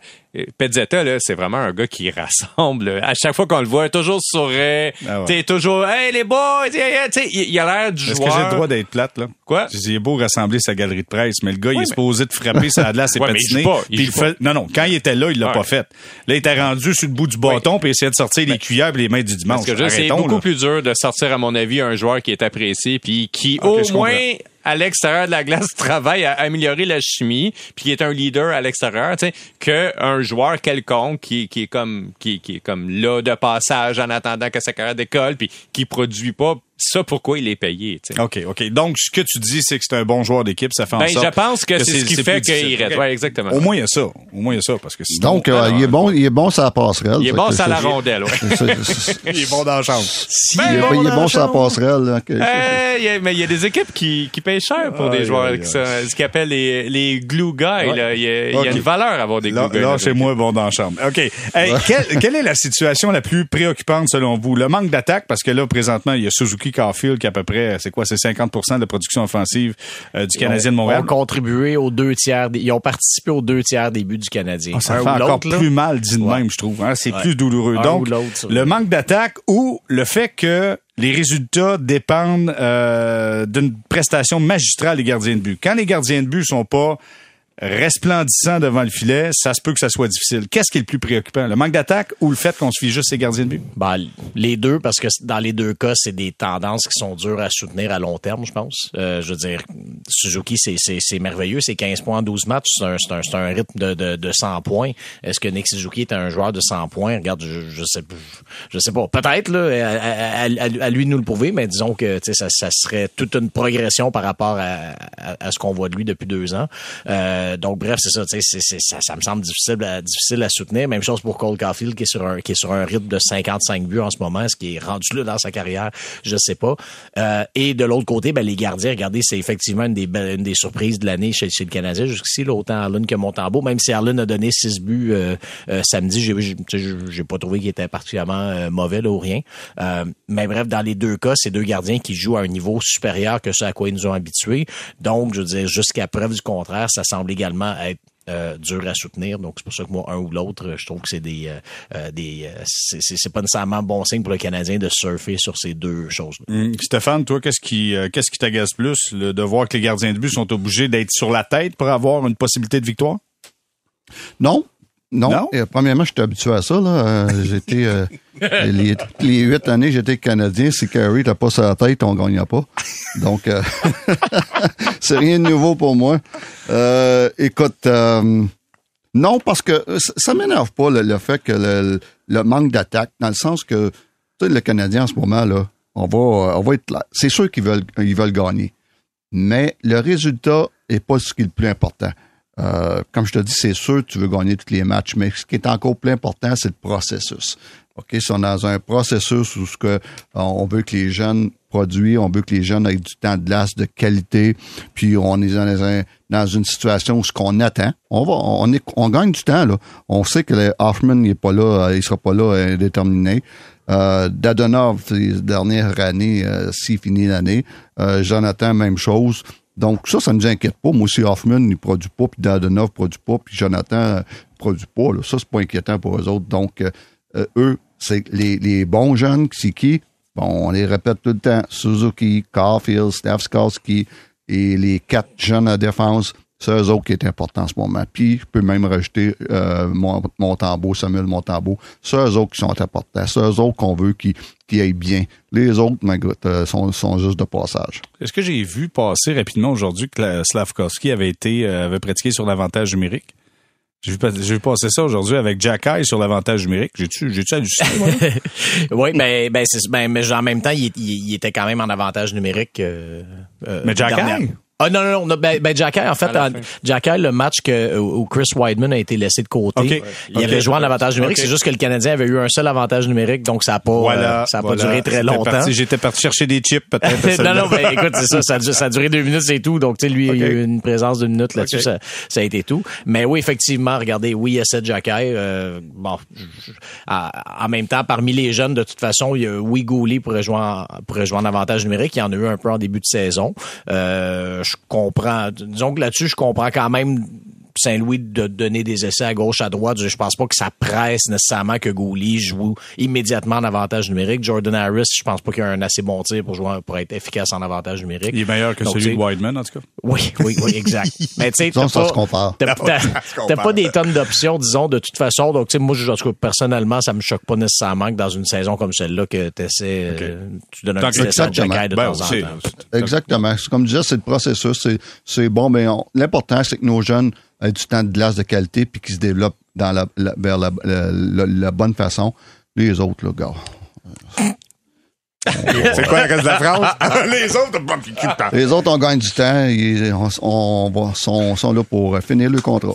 Pezzetta, là, c'est vraiment un gars qui rassemble. À chaque fois qu'on le voit, toujours sourire. Ah ouais. T'es toujours, hey les boys, il, a l'air du Est-ce joueur. que j'ai le droit d'être plate, là? Quoi? Est beau rassembler sa galerie de presse, mais le gars, il est supposé de frapper sa glace et Ouais, patiner. pas, il fait- Non, non, quand il était là, il l'a pas fait. Là, il était rendu sur le bout du bâton puis il essayait de sortir les cuillères et les mains du dimanche. Parce que je c'est beaucoup là. plus dur de sortir, à mon avis, un joueur qui est apprécié puis qui, au moins, comprends. À l'extérieur de la glace, travaille à améliorer la chimie puis qui est un leader à l'extérieur, tu sais, qu'un joueur quelconque qui, qui est comme, qui, qui est comme là de passage en attendant que sa carrière décolle puis qui produit pas. Ça, pourquoi il est payé. OK, OK. Donc, ce que tu dis, c'est que c'est un bon joueur d'équipe. Ça fait en Ben, sorte je pense que c'est ce qui fait qu'il reste. Ouais, exactement. Au moins, il y a ça. Au moins, il y a ça. Parce que sinon, Donc, euh, alors, il est bon, il est bon sur la passerelle. Il est bon sur la rondelle, ouais. il est bon dans la chambre. Si, Ben, Il est, bon il est bon sur la passerelle. que- Euh, mais il y a des équipes qui, qui payent cher pour des joueurs aïe, qui sont- ce qu'ils appellent les, les glue guys. là. Il, y a, il y a Ok. une valeur à avoir des glue Là, guys. là chez moi, bon dans la chambre. OK. Hey, quelle, quelle est la situation la plus préoccupante selon vous? Le manque d'attaque, parce que là, présentement, il y a Suzuki Carfield qui à peu près, c'est quoi, c'est 50% de la production offensive euh, du Canadien de Montréal? ont contribué aux deux tiers, des- ils ont participé aux deux tiers des buts du Canadien. Ah, ça Un fait encore là. plus mal dit de Ouais. même, je trouve. hein. C'est Ouais. plus douloureux. Un Donc, le manque d'attaque ou le fait que les résultats dépendent euh, d'une prestation magistrale des gardiens de but. Quand les gardiens de but sont pas resplendissants devant le filet, ça se peut que ça soit difficile. Qu'est-ce qui est le plus préoccupant? Le manque d'attaque ou le fait qu'on suit juste ses gardiens de but? Ben, les deux, parce que dans les deux cas, c'est des tendances qui sont dures à soutenir à long terme, je pense. Euh, je veux dire, Suzuki, c'est, merveilleux. C'est 15 points en 12 matchs. C'est un, un, un rythme de, de, de 100 points. Est-ce que Nick Suzuki est un joueur de 100 points? Regarde, je, je sais je sais pas. Peut-être, à, à- à- lui de nous le prouver, mais disons que ça, ça serait toute une progression par rapport à, à, à ce qu'on voit de lui depuis deux ans. Euh, donc, bref, c'est ça, c'est, c'est- ça, ça me semble difficile à, difficile à soutenir. Même chose pour Cole Caulfield, qui est sur un, qui est sur un rythme de 55 buts en ce moment, ce qui est rendu là dans sa carrière, je sais pas. Euh, et de l'autre côté, ben, les gardiens, regardez, c'est effectivement une des, une des surprises de l'année chez, le Canadien jusqu'ici, là, autant Arlen que Montembeau, même si Arlen a donné 6 buts euh, euh, samedi, j'ai, j'ai, j'ai- pas trouvé qu'il était particulièrement euh, mauvais là, ou rien. Euh, mais bref, dans les deux cas, c'est deux gardiens qui jouent à un niveau supérieur que ce à quoi ils nous ont habitués. Donc, je veux dire, jusqu'à preuve du contraire, ça semble également être euh, dur à soutenir. Donc, c'est pour ça que moi, un ou l'autre, je trouve que c'est des, euh, euh, des, c'est, pas nécessairement bon signe pour le Canadien de surfer sur ces deux choses-là. Hum, Stéphane, toi, qu'est-ce qui qu'est-ce qui t'agace plus? Le, de voir que les gardiens de but sont obligés d'être sur la tête pour avoir une possibilité de victoire? Non? Non. Non? Et, premièrement, je suis habitué à ça. Là. Euh, j'étais euh, les, les huit années j'étais Canadien, si Carey t'as pas la tête, on gagnait pas. Donc euh, c'est rien de nouveau pour moi. Euh, écoute, euh, non, parce que ça, m'énerve pas le, le fait que le, le manque d'attaque, dans le sens que tu sais, le Canadien en ce moment, là, on va, on va être là. C'est sûr qu'ils veulent, ils veulent gagner. Mais le résultat est pas ce qui est le plus important. Euh, comme je te dis, c'est sûr que tu veux gagner tous les matchs, mais ce qui est encore plus important, c'est le processus. OK, si on est dans un processus où ce que on veut que les jeunes produisent, on veut que les jeunes aient du temps de glace de qualité, puis on est dans, un- dans une situation où ce qu'on attend, on va, on, est, on gagne du temps là. On sait que le Hoffman n'est pas là, euh, il sera pas là euh, indéterminé. Euh, Dadonov, ces dernières années, euh, s'il finit l'année. Euh, Jonathan, même chose. Donc ça, ça ne nous inquiète pas. Moi aussi, Hoffman, il produit pas, puis Dadonov produit pas, puis Jonathan euh, produit pas. Là. Ça, c'est pas inquiétant pour eux autres. Donc, euh, euh, eux, c'est les, les bons jeunes, c'est qui? Bon, on les répète tout le temps. Suzuki, Caulfield, Stavskalski et les quatre jeunes à défense, c'est eux autres qui est important en ce moment. Puis, je peux même rajouter euh, mon, Montembeau, Samuel Montembeau. C'est eux autres qui sont importants. C'est eux autres qu'on veut qui, qui aillent bien. Les autres, my God, euh, sont, sont juste de passage. Est-ce que j'ai vu passer rapidement aujourd'hui que la- Slavkovski avait été euh, avait pratiqué sur l'avantage numérique? J'ai vu, passer ça aujourd'hui avec Jack Eye sur l'avantage numérique. J'ai-tu, j'ai-tu halluciné, moi? oui, mais ben, c'est, ben, mais en même temps, il, il- il était quand même en avantage numérique. euh, Mais Jack Eye? Ah non, non, non. Ben, ben en fait, À la en- fin. Jack Eye, le match que, où Chris Weidman a été laissé de côté, Ok. il avait joué en avantage numérique. C'est juste que le Canadien avait eu un seul avantage numérique, donc ça a pas, Voilà. euh, ça a voilà. pas duré très longtemps. J'étais parti chercher des chips, peut-être. non, non, ben, écoute, c'est ça, ça a, du- ça a duré deux minutes, c'est tout. Donc, tu sais, lui, il y a eu une présence d'une minute là-dessus, ça, ça a été tout. Mais oui, effectivement, regardez, oui, il y a cette Jacky. Euh, bon, en même temps, parmi les jeunes, de toute façon, il y a oui, jouer en, pourrait jouer en avantage numérique. Il y en a eu un peu en début de saison. Euh, je comprends. Disons que là-dessus, je comprends quand même Saint-Louis de donner des essais à gauche, à droite. Je pense pas que ça presse nécessairement que Goulet joue immédiatement en avantage numérique. Jordan Harris, je pense pas qu'il a un assez bon tir pour jouer, pour être efficace en avantage numérique. Il est meilleur que Donc, celui de Wideman, en tout cas. Oui, oui, oui, exact. Mais tu sais, t'as ça pas, pas des tonnes d'options, disons, de toute façon. Donc, tu sais, moi, je, en tout cas, personnellement, ça me choque pas nécessairement que dans une saison comme celle-là, que t'essaies, euh, tu donnes un petit que- essai à exactement. Jacky de Ben, temps en temps. Exactement. C'est Comme je disais, c'est le processus. C'est, bon, mais l'important, c'est que nos jeunes aient du temps de glace de qualité puis qu'ils se développent dans la, la- vers la, la- la- la bonne façon. Les autres, là, gars. C'est quoi le reste de la phrase? Les autres, pas piqué de temps. Les autres, on gagne du temps. Ils on, sont, sont là pour finir le contrat.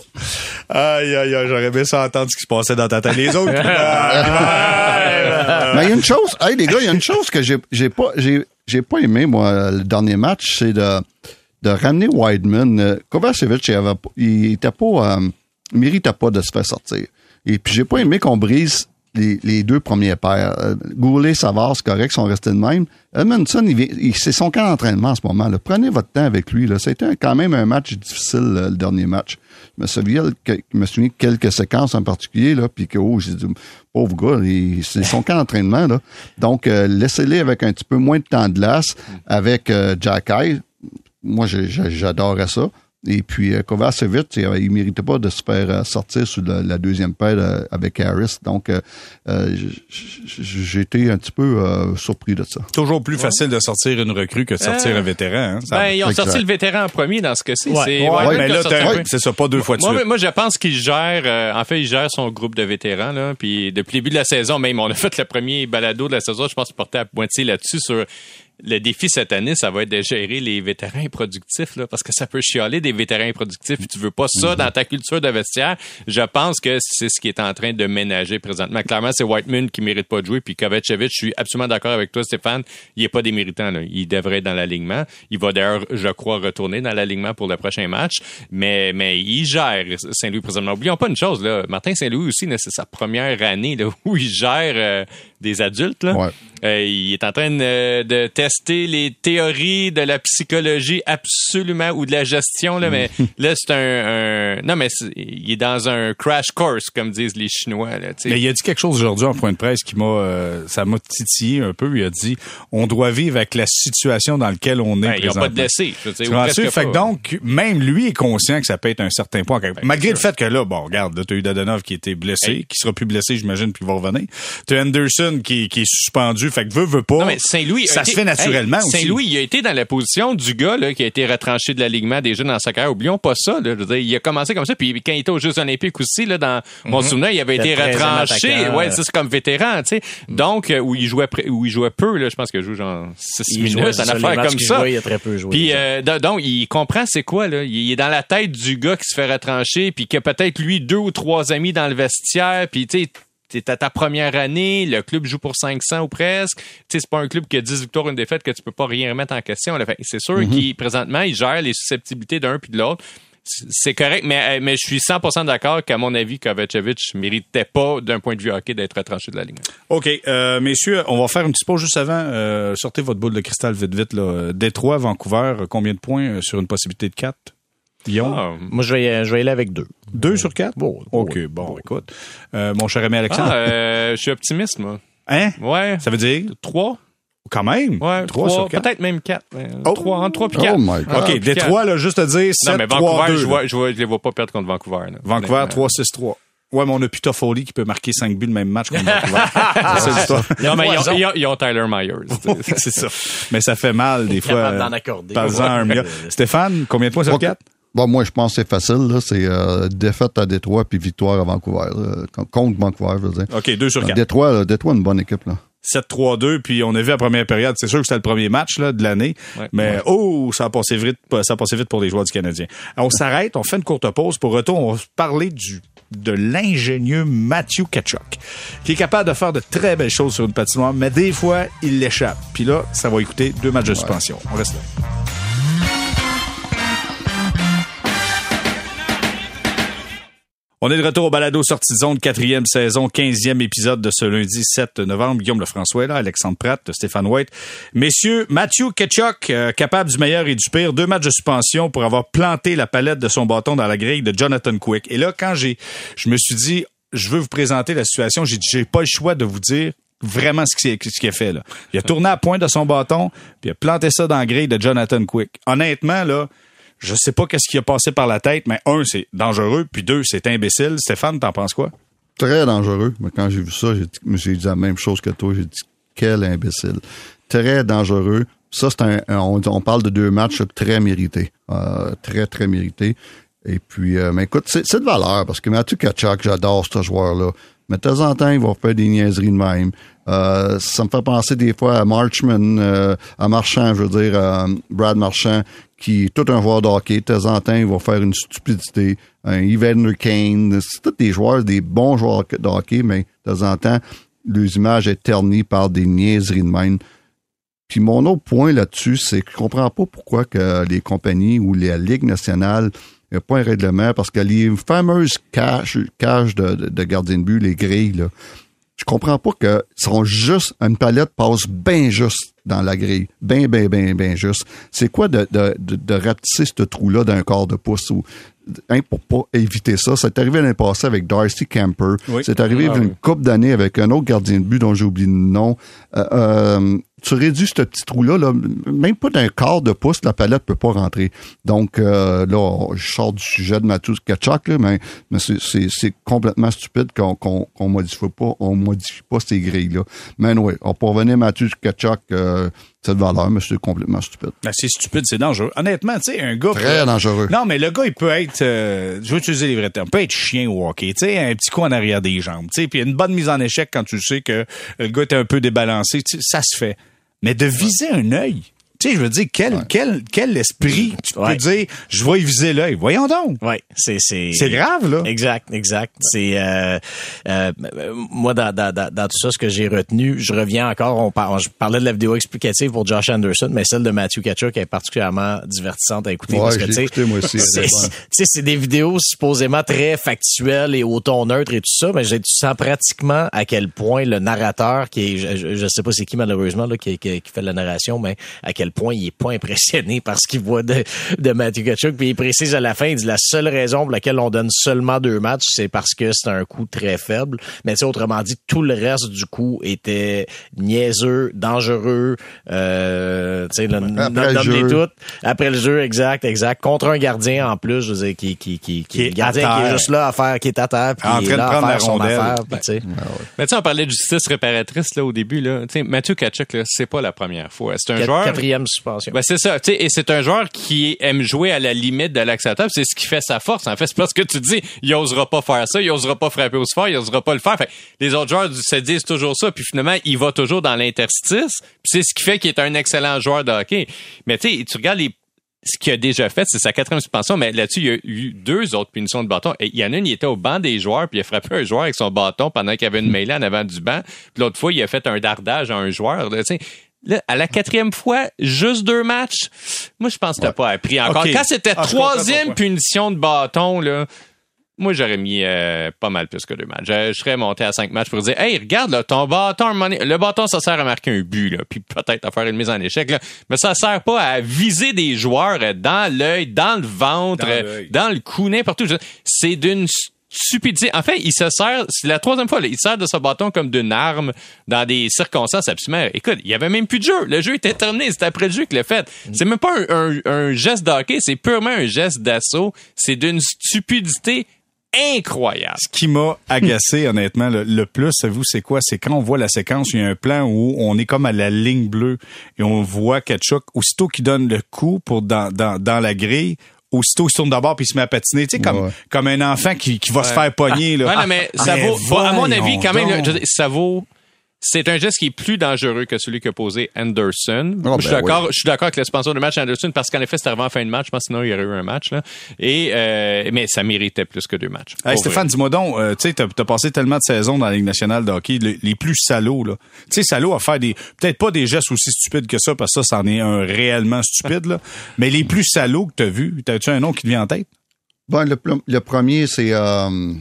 Aïe, aïe, aïe, j'aurais bien ça entendre ce qui se passait dans ta tête. Les autres, Mais il y a une chose, hey les gars, il y a une chose que j'ai j'ai pas j'ai j'ai pas aimé moi le dernier match, c'est de de ramener Wideman. Euh, Kovacevic, il, avait, pas- euh, méritait pas de se faire sortir. Et puis j'ai pas aimé qu'on brise les, deux premiers paires. Euh, Goulet, Savard, c'est correct, sont restés de même. Edmondson, c'est son camp d'entraînement en ce moment. Là. Prenez votre temps avec lui. C'était quand même un match difficile, euh, le dernier match. Je me souviens, je me quelques séquences en particulier, là, puis que, oh, j'ai dit, pauvre gars, c'est son camp d'entraînement. Donc, laissez-les avec un petit peu moins de temps de glace, avec Jack Eye. Moi, j'adorais ça. Et puis, euh, Kovacevic, il, il méritait pas de se faire euh, sortir sur la, la deuxième paire euh, avec Harris. Donc, euh, euh, j'ai été un petit peu euh, surpris de ça. toujours plus facile de sortir une recrue que de sortir Euh, un vétéran. Hein? Ça- Ben, ils ont Exact. sorti le vétéran en premier dans ce cas-ci. Ouais. C'est Ouais, mais là, c'est ça, pas deux fois de Moi, suite. moi, je pense qu'il gère, euh, en fait, il gère son groupe de vétérans, là. Puis depuis le début de la saison, même, on a fait le premier balado de la saison. Je pense qu'il portait à moitié là-dessus sur le défi cette année, ça va être de gérer les vétérans improductifs, là, parce que ça peut chialer des vétérans improductifs. puis Tu veux pas ça dans ta culture de vestiaire. Je pense que c'est ce qui est en train de ménager présentement. Clairement, c'est Whiteman qui mérite pas de jouer, puis Kovacevic, je suis absolument d'accord avec toi, Stéphane. Il est pas des méritants, là. Il devrait être dans l'alignement. Il va d'ailleurs, je crois, retourner dans l'alignement pour le prochain match. Mais, mais il gère Saint-Louis présentement. Oublions pas une chose, là. Martin Saint-Louis aussi, c'est sa première année, là, où il gère euh, des adultes, là. Ouais. Euh, il est en train de, de les théories de la psychologie absolument ou de la gestion là, mais là c'est un, un- non mais il est dans un crash course comme disent les Chinois là. tu. Mais il a dit quelque chose aujourd'hui en point de presse qui m'a, euh, ça m'a titillé un peu. Il a dit, on doit vivre avec la situation dans laquelle on est Ben, ils ont pas de blessés. je Tu Fait que donc, même lui est conscient que ça peut être un certain point. Malgré le fait que là, bon, regarde, là, t'as eu Dadonov qui était blessé, Hey. qui sera plus blessé, j'imagine, puis il va revenir. T'as Anderson qui, qui est suspendu. Fait que veut, veut pas. Non, mais Saint-Louis. a Ça été- se fait naturellement Hey, aussi. Saint-Louis, il a été dans la position du gars là, qui a été retranché de l'alignement des jeunes dans sa carrière. Oublions pas ça. Là. Je veux dire, il a commencé comme ça. Puis quand il était aux Jeux Olympiques aussi, là, dans mon souvenir, il avait été le 13e retranché. Ouais, c'est comme vétéran. Tu sais. Donc, euh, où il jouait où il jouait peu, là, je pense qu'il joue genre 6 Il minutes, jouait, une affaire comme ça. jouait, il a très peu joué. Puis euh, do- donc il comprend c'est quoi là, il est dans la tête du gars qui se fait retrancher puis qui a peut-être lui deux ou trois amis dans le vestiaire puis tu sais T'es à ta première année, le club joue pour 500 ou presque. Tu sais, c'est pas un club qui a 10 victoires, une défaite que tu peux pas rien remettre en question. C'est sûr qu'il présentement, il gère les susceptibilités d'un puis de l'autre. C'est correct, mais, mais je suis 100% d'accord qu'à mon avis, Kovacevic méritait pas, d'un point de vue hockey, d'être retranché de la ligne. OK. Euh, messieurs, on va faire une petite pause juste avant. Euh, sortez votre boule de cristal vite, vite. Là. Détroit, Vancouver, combien de points euh, sur une possibilité de 4? Guillaume? Ah, Moi, je vais, je vais y aller avec deux. Deux sur quatre? Bon, OK, oui. bon, écoute. Euh, mon cher ami Alexandre. Ah, euh, je suis optimiste, moi. Hein? Ouais. Ça veut dire? Trois? Quand même? Ouais, Trois trois, sur quatre. peut-être même quatre. Euh, Oh. Trois, entre trois puis Oh quatre. my God. Ah, OK, puis Détroit, là, juste à dire quatre. 7, Non, mais 3, Vancouver, 2. je, vois, je, vois, je les vois pas perdre contre Vancouver. là. Vancouver, Honnêtement. 3, 6, 3. Ouais, mais on a Toffoli qui peut marquer 5 buts le même match contre Vancouver. c'est l'histoire. Non, mais ils ont, Poison. ils ont- ils ont Tyler Myers. c'est ça. Mais ça fait mal, des fois. Euh, accorder. Par-en un million. Stéphane, combien de points sur Ok. 4? Bon, moi, je pense que c'est facile. Là. C'est euh, défaite à Détroit puis victoire à Vancouver. là, contre Vancouver, je veux dire. OK, 2 sur 4. Détroit, là, Détroit, une bonne équipe. Là. 7-3-2, puis on a vu la première période. C'est sûr que c'était le premier match là, de l'année, Ouais. mais oh, ça a passé vite, ça a passé vite pour les joueurs du Canadien. On s'arrête, on fait une courte pause. Pour retour, on va parler du de l'ingénieux Matthew Kachuk, qui est capable de faire de très belles choses sur une patinoire, mais des fois, il l'échappe. Puis là, ça va écouter deux matchs de suspension. On reste là. On est de retour au balado sortie de zone, quatrième saison, quinzième épisode de ce lundi 7 novembre. Guillaume Lefrançois est là, Alexandre Pratt, Stéphane White. Messieurs, Matthew Ketchuk, euh, capable du meilleur et du pire, deux matchs de suspension pour avoir planté la palette de son bâton dans la grille de Jonathan Quick. Et là, quand j'ai, je me suis dit, je veux vous présenter la situation, j'ai dit, j'ai pas le choix de vous dire vraiment ce qu'il ce qu'il a fait là. Il a tourné à pointe de son bâton, puis il a planté ça dans la grille de Jonathan Quick. Honnêtement, là, je sais pas qu'est-ce qui a passé par la tête, mais un, c'est dangereux, puis deux, c'est imbécile. Stéphane, t'en penses quoi? Très dangereux. Mais quand j'ai vu ça, j'ai dit, la même chose que toi. J'ai dit, quel imbécile. Très dangereux. Ça, c'est un, on, parle de deux matchs très mérités. Euh, très, très mérités. Et puis, euh, mais écoute, c'est, de valeur parce que Mathieu Kachak, j'adore ce joueur-là. Mais de temps en temps, il va faire des niaiseries de même. Euh, ça me fait penser des fois à Marchman, à Marchand, je veux dire, euh, Brad Marchand, qui est tout un joueur de hockey. De temps en temps, il va faire une stupidité. Un Evander Kane, c'est tous des joueurs, des bons joueurs de hockey, mais de temps en temps, leurs images est ternie par des niaiseries de même. Puis mon autre point là-dessus, c'est que je comprends pas pourquoi que les compagnies ou la Ligue nationale n'y a pas un règlement parce que les fameuses cages, cages de, de, de gardien de but, les grilles, là, je comprends pas que sont juste une palette passe bien juste dans la grille, bien bien bien bien juste. C'est quoi de de de, de rapetisser ce trou là d'un quart de pouce ou hein, pour pas éviter ça? C'est arrivé l'année passée avec Darcy Camper. Oui. C'est arrivé Ah une oui. couple d'années avec un autre gardien de but dont j'ai oublié le nom. Euh, euh, tu réduis ce petit trou-là, là, même pas d'un quart de pouce, la palette peut pas rentrer. Donc euh, là, je sors du sujet de Matthew Kachuk, là, mais, mais c'est- complètement stupide qu'on qu'on qu'on modifie pas, on modifie pas ces grilles-là. Mais oui, on peut revenir à Matthew Kachuk, euh, cette valeur, mais c'est complètement stupide. Ben, c'est stupide, c'est dangereux. Honnêtement, tu sais, un gars. Très dangereux. Non, mais le gars, il peut être, euh, je vais utiliser les vrais termes, il peut être chien au hockey, tu sais, un petit coup en arrière des jambes, tu sais, puis une bonne mise en échec quand tu sais que le gars est un peu débalancé, ça se fait. Mais de viser un œil, tu sais, je veux dire, quel, quel, quel esprit tu peux dire, je vais y viser l'œil. Voyons donc. Ouais, c'est c'est C'est grave, là. Exact, exact. C'est euh, euh, moi dans, dans, dans, tout ça ce que j'ai retenu, je reviens encore. On, par- je parlais de la vidéo explicative pour Josh Anderson, mais celle de Matthew Kachuk est particulièrement divertissante à écouter Ouais, parce que tu sais, c'est est bonne. tu sais, c'est des vidéos supposément très factuelles et au ton neutre et tout ça, mais j'ai- tu sens pratiquement à quel point le narrateur qui est, je, je- je sais pas c'est qui malheureusement là, qui, qui, qui fait la narration, mais à quel point il est pas impressionné par ce qu'il voit de, de Matthew Kachuk. Puis il précise à la fin, il dit la seule raison pour laquelle on donne seulement deux matchs, c'est parce que c'est un coup très faible. Mais tu sais, autrement dit, tout le reste du coup était niaiseux, dangereux, euh, tu sais, le- Après le jeu. toutes. Après le jeu, exact, exact. Contre un gardien en plus, je veux dire, qui, qui, qui, qui, Qui est le gardien qui est juste là à faire, qui est à terre, puis En train de prendre la faire son rondelle. affaire, puis tu sais. Mais tu sais, on parlait de justice réparatrice là au début là. Tu sais, Mathieu Kachuk là, c'est pas la première fois. C'est un joueur. Quatrième suspension. Ben c'est ça, tu sais, et c'est un joueur qui aime jouer à la limite de l'acceptable, c'est ce qui fait sa force. En fait, c'est parce que tu dis, il osera pas faire ça, il osera pas frapper au fort, il osera pas le faire. Fait, les autres joueurs se disent toujours ça, puis finalement, il va toujours dans l'interstice, puis c'est ce qui fait qu'il est un excellent joueur de hockey. Mais tu sais, tu regardes les ce qu'il a déjà fait, c'est sa quatrième suspension, mais là-dessus, il y a eu deux autres punitions de bâton. Il y en a une, il était au banc des joueurs, puis il a frappé un joueur avec son bâton pendant qu'il y avait une mêlée en avant du banc. Puis l'autre fois, il a fait un dardage à un joueur. Là. Là, à la quatrième fois, juste deux matchs, moi, je pense que t'as pas appris encore. Ok. Quand c'était Ah, troisième punition de bâton, là, moi, j'aurais mis euh, pas mal plus que deux matchs. Je, je serais monté à cinq matchs pour dire, hey, regarde, là, ton bâton, le bâton, ça sert à marquer un but, là, puis peut-être à faire une mise en échec, là, mais ça sert pas à viser des joueurs euh, dans l'œil, dans le ventre, Dans euh, dans le cou, n'importe où. C'est d'une stupidité. En fait, il se sert, c'est la troisième fois, là, il se sert de ce bâton comme d'une arme dans des circonstances absolument. Écoute, il y avait même plus de jeu. Le jeu était terminé. C'est après le jeu qu'il l'a fait. C'est même pas un, un- un geste de hockey, c'est purement un geste d'assaut. C'est d'une stupidité incroyable. Ce qui m'a agacé, honnêtement, le, le plus, savez-vous, c'est quoi? C'est quand on voit la séquence, il y a un plan où on est comme à la ligne bleue et on voit Ketchuk, aussitôt qu'il donne le coup pour dans, dans, dans la grille, aussitôt il se tourne d'abord puis il se met à patiner, tu sais, comme, Ouais. comme un enfant qui, qui va se faire pogner, là. Ouais, non, mais ça Mais vaut, à mon avis, quand même, là, ça vaut c'est un geste qui est plus dangereux que celui que posé Anderson. Oh, je suis ben d'accord, je suis d'accord avec l'expansion de match Anderson parce qu'en effet, c'était arrivé en fin de match. Je pense que sinon, il y aurait eu un match, là. Et, euh, mais ça méritait plus que deux matchs. Hey, Stéphane, dis-moi donc, euh, tu sais, t'as as passé tellement de saisons dans la Ligue nationale de hockey, le- les plus salauds, là. Tu sais, salaud à faire des, peut-être pas des gestes aussi stupides que ça, parce que ça, c'en est un réellement stupide, là. Mais les plus salauds que t'as vus, t'as-tu un nom qui te vient en tête? Bon, le, le premier, c'est... euh,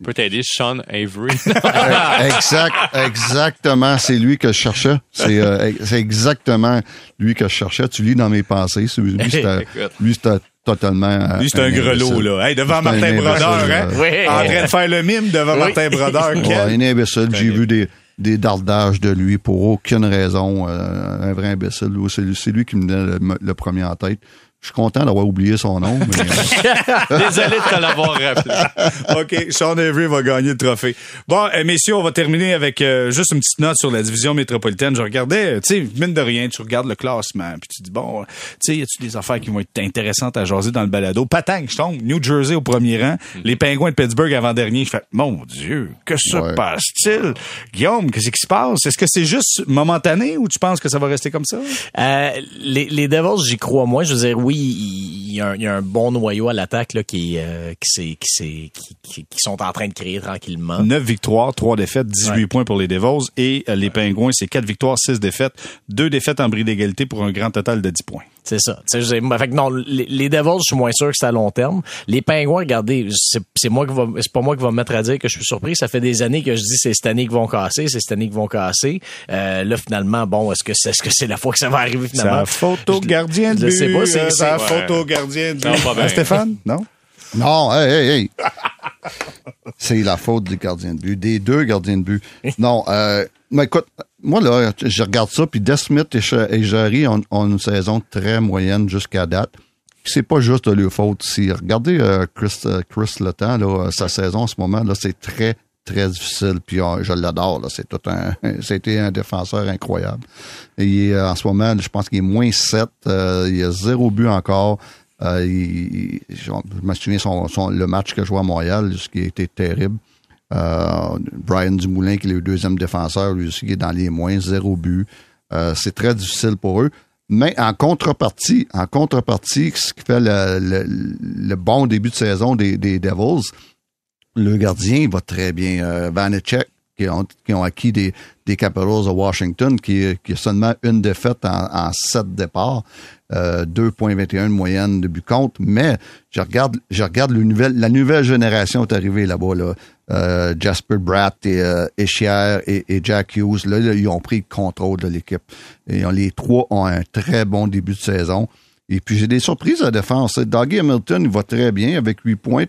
On peut t'aider, Sean Avery. exact, exactement, c'est lui que je cherchais. C'est euh, c'est exactement lui que je cherchais. Tu lis dans mes pensées. C'est- Lui, c'était Écoute. lui, c'était totalement... euh, Lui, c'est un grelot, imbécile. là. Hey, devant C'est un Martin Brodeur, hein? euh, Oui. En train de faire le mime devant Martin Brodeur. Ouais, un imbécile. J'ai vu des, des dardages de lui pour aucune raison. euh, un vrai imbécile. Lui, C'est lui qui me venait le, le premier en tête. Je suis content d'avoir oublié son nom. Mais, Désolé de te l'avoir rappelé. OK, Sean Avery va gagner le trophée. Bon, euh, messieurs, on va terminer avec euh, juste une petite note sur la division métropolitaine. Je regardais, euh, tu sais, mine de rien, tu regardes le classement, puis tu dis, bon, tu sais, y a-tu des affaires qui vont être intéressantes à jaser dans le balado? Patang, je tombe, New Jersey au premier rang, les Pingouins de Pittsburgh avant-dernier. Je fais, mon Dieu, que se Ouais. passe-t-il? Guillaume, qu'est-ce qui se passe? Est-ce que c'est juste momentané ou tu penses que ça va rester comme ça? Euh, les, les Devils, j'y crois moins. Je veux dire, oui, il y, a un, il y a un bon noyau à l'attaque là qui, euh, qui, qui, qui, qui sont en train de créer tranquillement. 9 victoires, 3 défaites, 18 Ouais. points pour les Devils. Et euh, les Pingouins, c'est 4 victoires, 6 défaites, 2 défaites en bris d'égalité pour un grand total de 10 points. C'est ça. Fait que non, les, les Devils, je suis moins sûr que c'est à long terme. Les Pingouins, regardez, c'est c'est moi qui va, c'est pas moi qui va me mettre à dire que je suis surpris. Ça fait des années que je dis c'est cette année qu'ils vont casser, c'est cette année qu'ils vont casser. Euh, là, finalement, bon, est-ce que c'est, est-ce que c'est la fois que ça va arriver C'est finalement? Je- gardien de sais pas, c'est- euh, c'est- la au gardien de va pas bien. Hein, Stéphane? Non? non, hey, hey, hey. c'est la faute du gardien de but, des deux gardiens de but. Non, euh, mais écoute, moi là, je regarde ça, puis Des Smith et, Jarry ont, une saison très moyenne jusqu'à date. C'est pas juste de leur faute. Si regardez euh, Chris, euh, euh, sa saison en ce moment, là, c'est très très difficile. Puis euh, je l'adore. Là, c'est tout un, c'était un défenseur incroyable. Et en ce moment, je pense qu'il est moins 7. euh, il a zéro but encore. Je me souviens le match que je jouais à Montréal, ce qui a été terrible. Euh, Brian Dumoulin, qui est le deuxième défenseur, lui aussi, qui est dans les moins, zéro but. Euh, c'est très difficile pour eux. Mais en contrepartie, en contrepartie, ce qui fait le, bon début de saison des, Devils, le gardien va très bien. Euh, Vanecek, qui ont, qui ont acquis des, des Capitals de Washington, qui, qui a seulement une défaite en, en sept départs, euh, 2,21 de moyenne de but contre. Mais je regarde, je regarde le nouvel, la nouvelle génération est arrivée là-bas. Là. Euh, Jasper Bratt et euh, et, et Jack Hughes, là, ils ont pris le contrôle de l'équipe. Et les trois ont un très bon début de saison. Et puis j'ai des surprises à défense. Dougie Hamilton, il va très bien avec 8 points.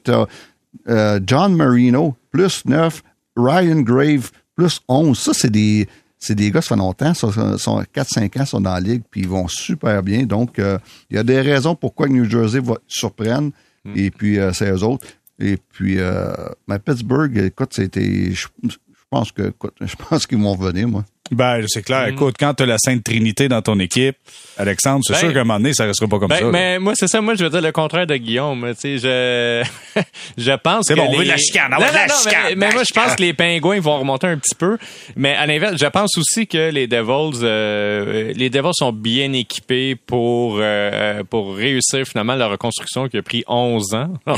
Euh, John Marino, plus 9. Ryan Grave, plus 11. Ça, c'est des, c'est des gars, ça fait longtemps, ça, ça- sont 4-5 ans, sont dans la ligue, puis ils vont super bien. Donc, euh, il y a des raisons pourquoi New Jersey va surprendre, et puis euh, c'est eux autres. Et puis, euh, mais Pittsburgh, écoute, c'était, je, je pense que, écoute, je pense qu'ils vont venir, moi. Ben, c'est clair. Écoute, quand tu as la Sainte Trinité dans ton équipe, Alexandre, c'est Ben, sûr qu'à un moment donné, ça restera pas comme Ben, ça. là. mais moi, c'est ça. Moi, je veux dire le contraire de Guillaume. Tu sais, je, je pense C'est que bon, on les... veut la chicane, on Non, veut la non, non, chicane, mais, la moi, je pense que les Pingouins vont remonter un petit peu. Mais à l'inverse, je pense aussi que les Devils, euh, les Devils sont bien équipés pour euh, pour réussir finalement la reconstruction qui a pris 11 ans.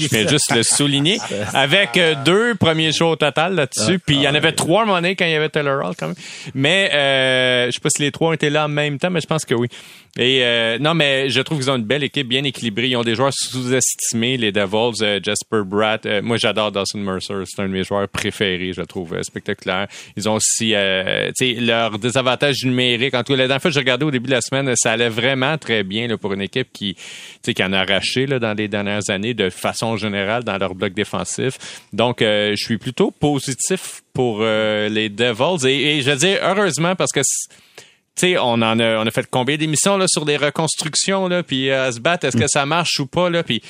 je vais juste le souligner. Avec euh, deux premiers shows au total là-dessus. Puis il y en avait trois donné quand il y avait Taylor Hall quand même. Mais euh, je sais pas si les trois été là en même temps, mais je pense que oui. Et euh, non, mais je trouve qu'ils ont une belle équipe, bien équilibrée. Ils ont des joueurs sous-estimés, les Devils, euh, Jasper Bratt. Euh, moi, j'adore Dawson Mercer. C'est un de mes joueurs préférés, je trouve spectaculaire. Ils ont aussi, tu sais, leur désavantage numérique. En tout cas, fois que j'ai regardé au début de la semaine, ça allait vraiment très bien là, pour une équipe qui, tu sais, qui en a arraché là, dans les dernières années de façon générale dans leur bloc défensif. Donc, je suis plutôt positif pour les Devils. Et, et je dire, heureusement, parce que tu sais, on en a, on a fait combien d'émissions là sur des reconstructions là, puis euh, à se battre, est-ce que ça marche ou pas là, puis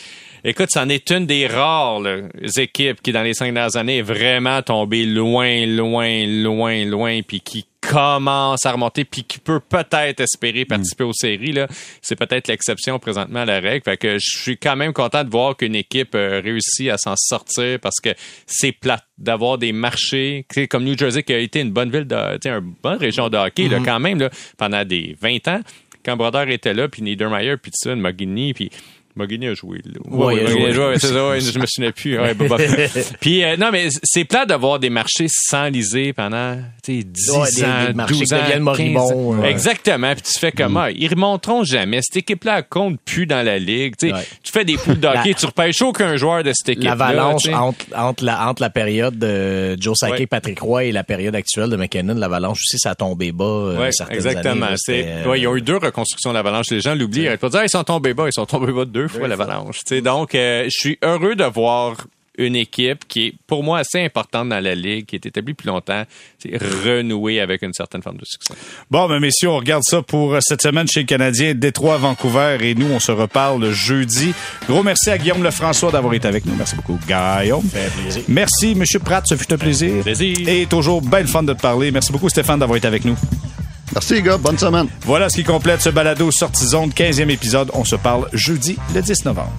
écoute, c'en est une des rares là, équipes qui dans les cinq dernières années est vraiment tombée loin, loin, loin, loin, puis qui commence à remonter puis qui peut peut-être espérer participer aux séries, là, c'est peut-être l'exception présentement à la règle. Fait que je suis quand même content de voir qu'une équipe euh, réussit à s'en sortir parce que c'est plate d'avoir des marchés, comme New Jersey qui a été une bonne ville, de, tu sais, une bonne région de hockey là, quand même là, pendant des 20 ans. Quand Brodeur était là, puis Niedermeyer, puis ça, McGinney, puis Mogini a joué. Là. Ouais, il a joué. c'est ça, ouais, je me souviens plus. Ouais, bah, bah. Puis euh, non, mais c'est plat d'avoir des marchés sans liser pendant tu sais, 10 Ouais, des- ans, des marchés 12 qui ans, deviennent 15 moribonds, ans. ouais. Exactement. Puis tu fais comment? Ils remonteront jamais. Cette équipe-là compte plus dans la ligue. Tu fais des poules d'hockey, tu repêches aucun joueur de cette équipe-là. L'avalanche entre, entre, la, entre la période de Joe Sakic. Patrick Roy et la période actuelle de McKinnon, l'avalanche aussi, ça a tombé bas euh, certaines exactement. années. c'était, euh, ils ont eu deux reconstructions de l'avalanche. Les gens l'oublient. Ils pas de dire, Ah, ils sont tombés bas. Ils sont tombés bas deux fois l'avalanche. Donc, euh, je suis heureux de voir une équipe qui est, pour moi, assez importante dans la ligue, qui est établie depuis longtemps, c'est renouer avec une certaine forme de succès. Bon, mais messieurs, on regarde ça pour euh, cette semaine chez le Canadien, Détroit, Vancouver, et nous, on se reparle le jeudi. Gros merci à Guillaume Lefrançois d'avoir été avec nous. Merci beaucoup, Guillaume. plaisir. Merci, Monsieur Pratt, ce fut un plaisir. Plaisir. Et toujours bien le fun de te parler. Merci beaucoup, Stéphane, d'avoir été avec nous. Merci, les gars. Bonne semaine. Voilà ce qui complète ce balado Sortie Zone, 15e épisode. On se parle jeudi, le 10 novembre.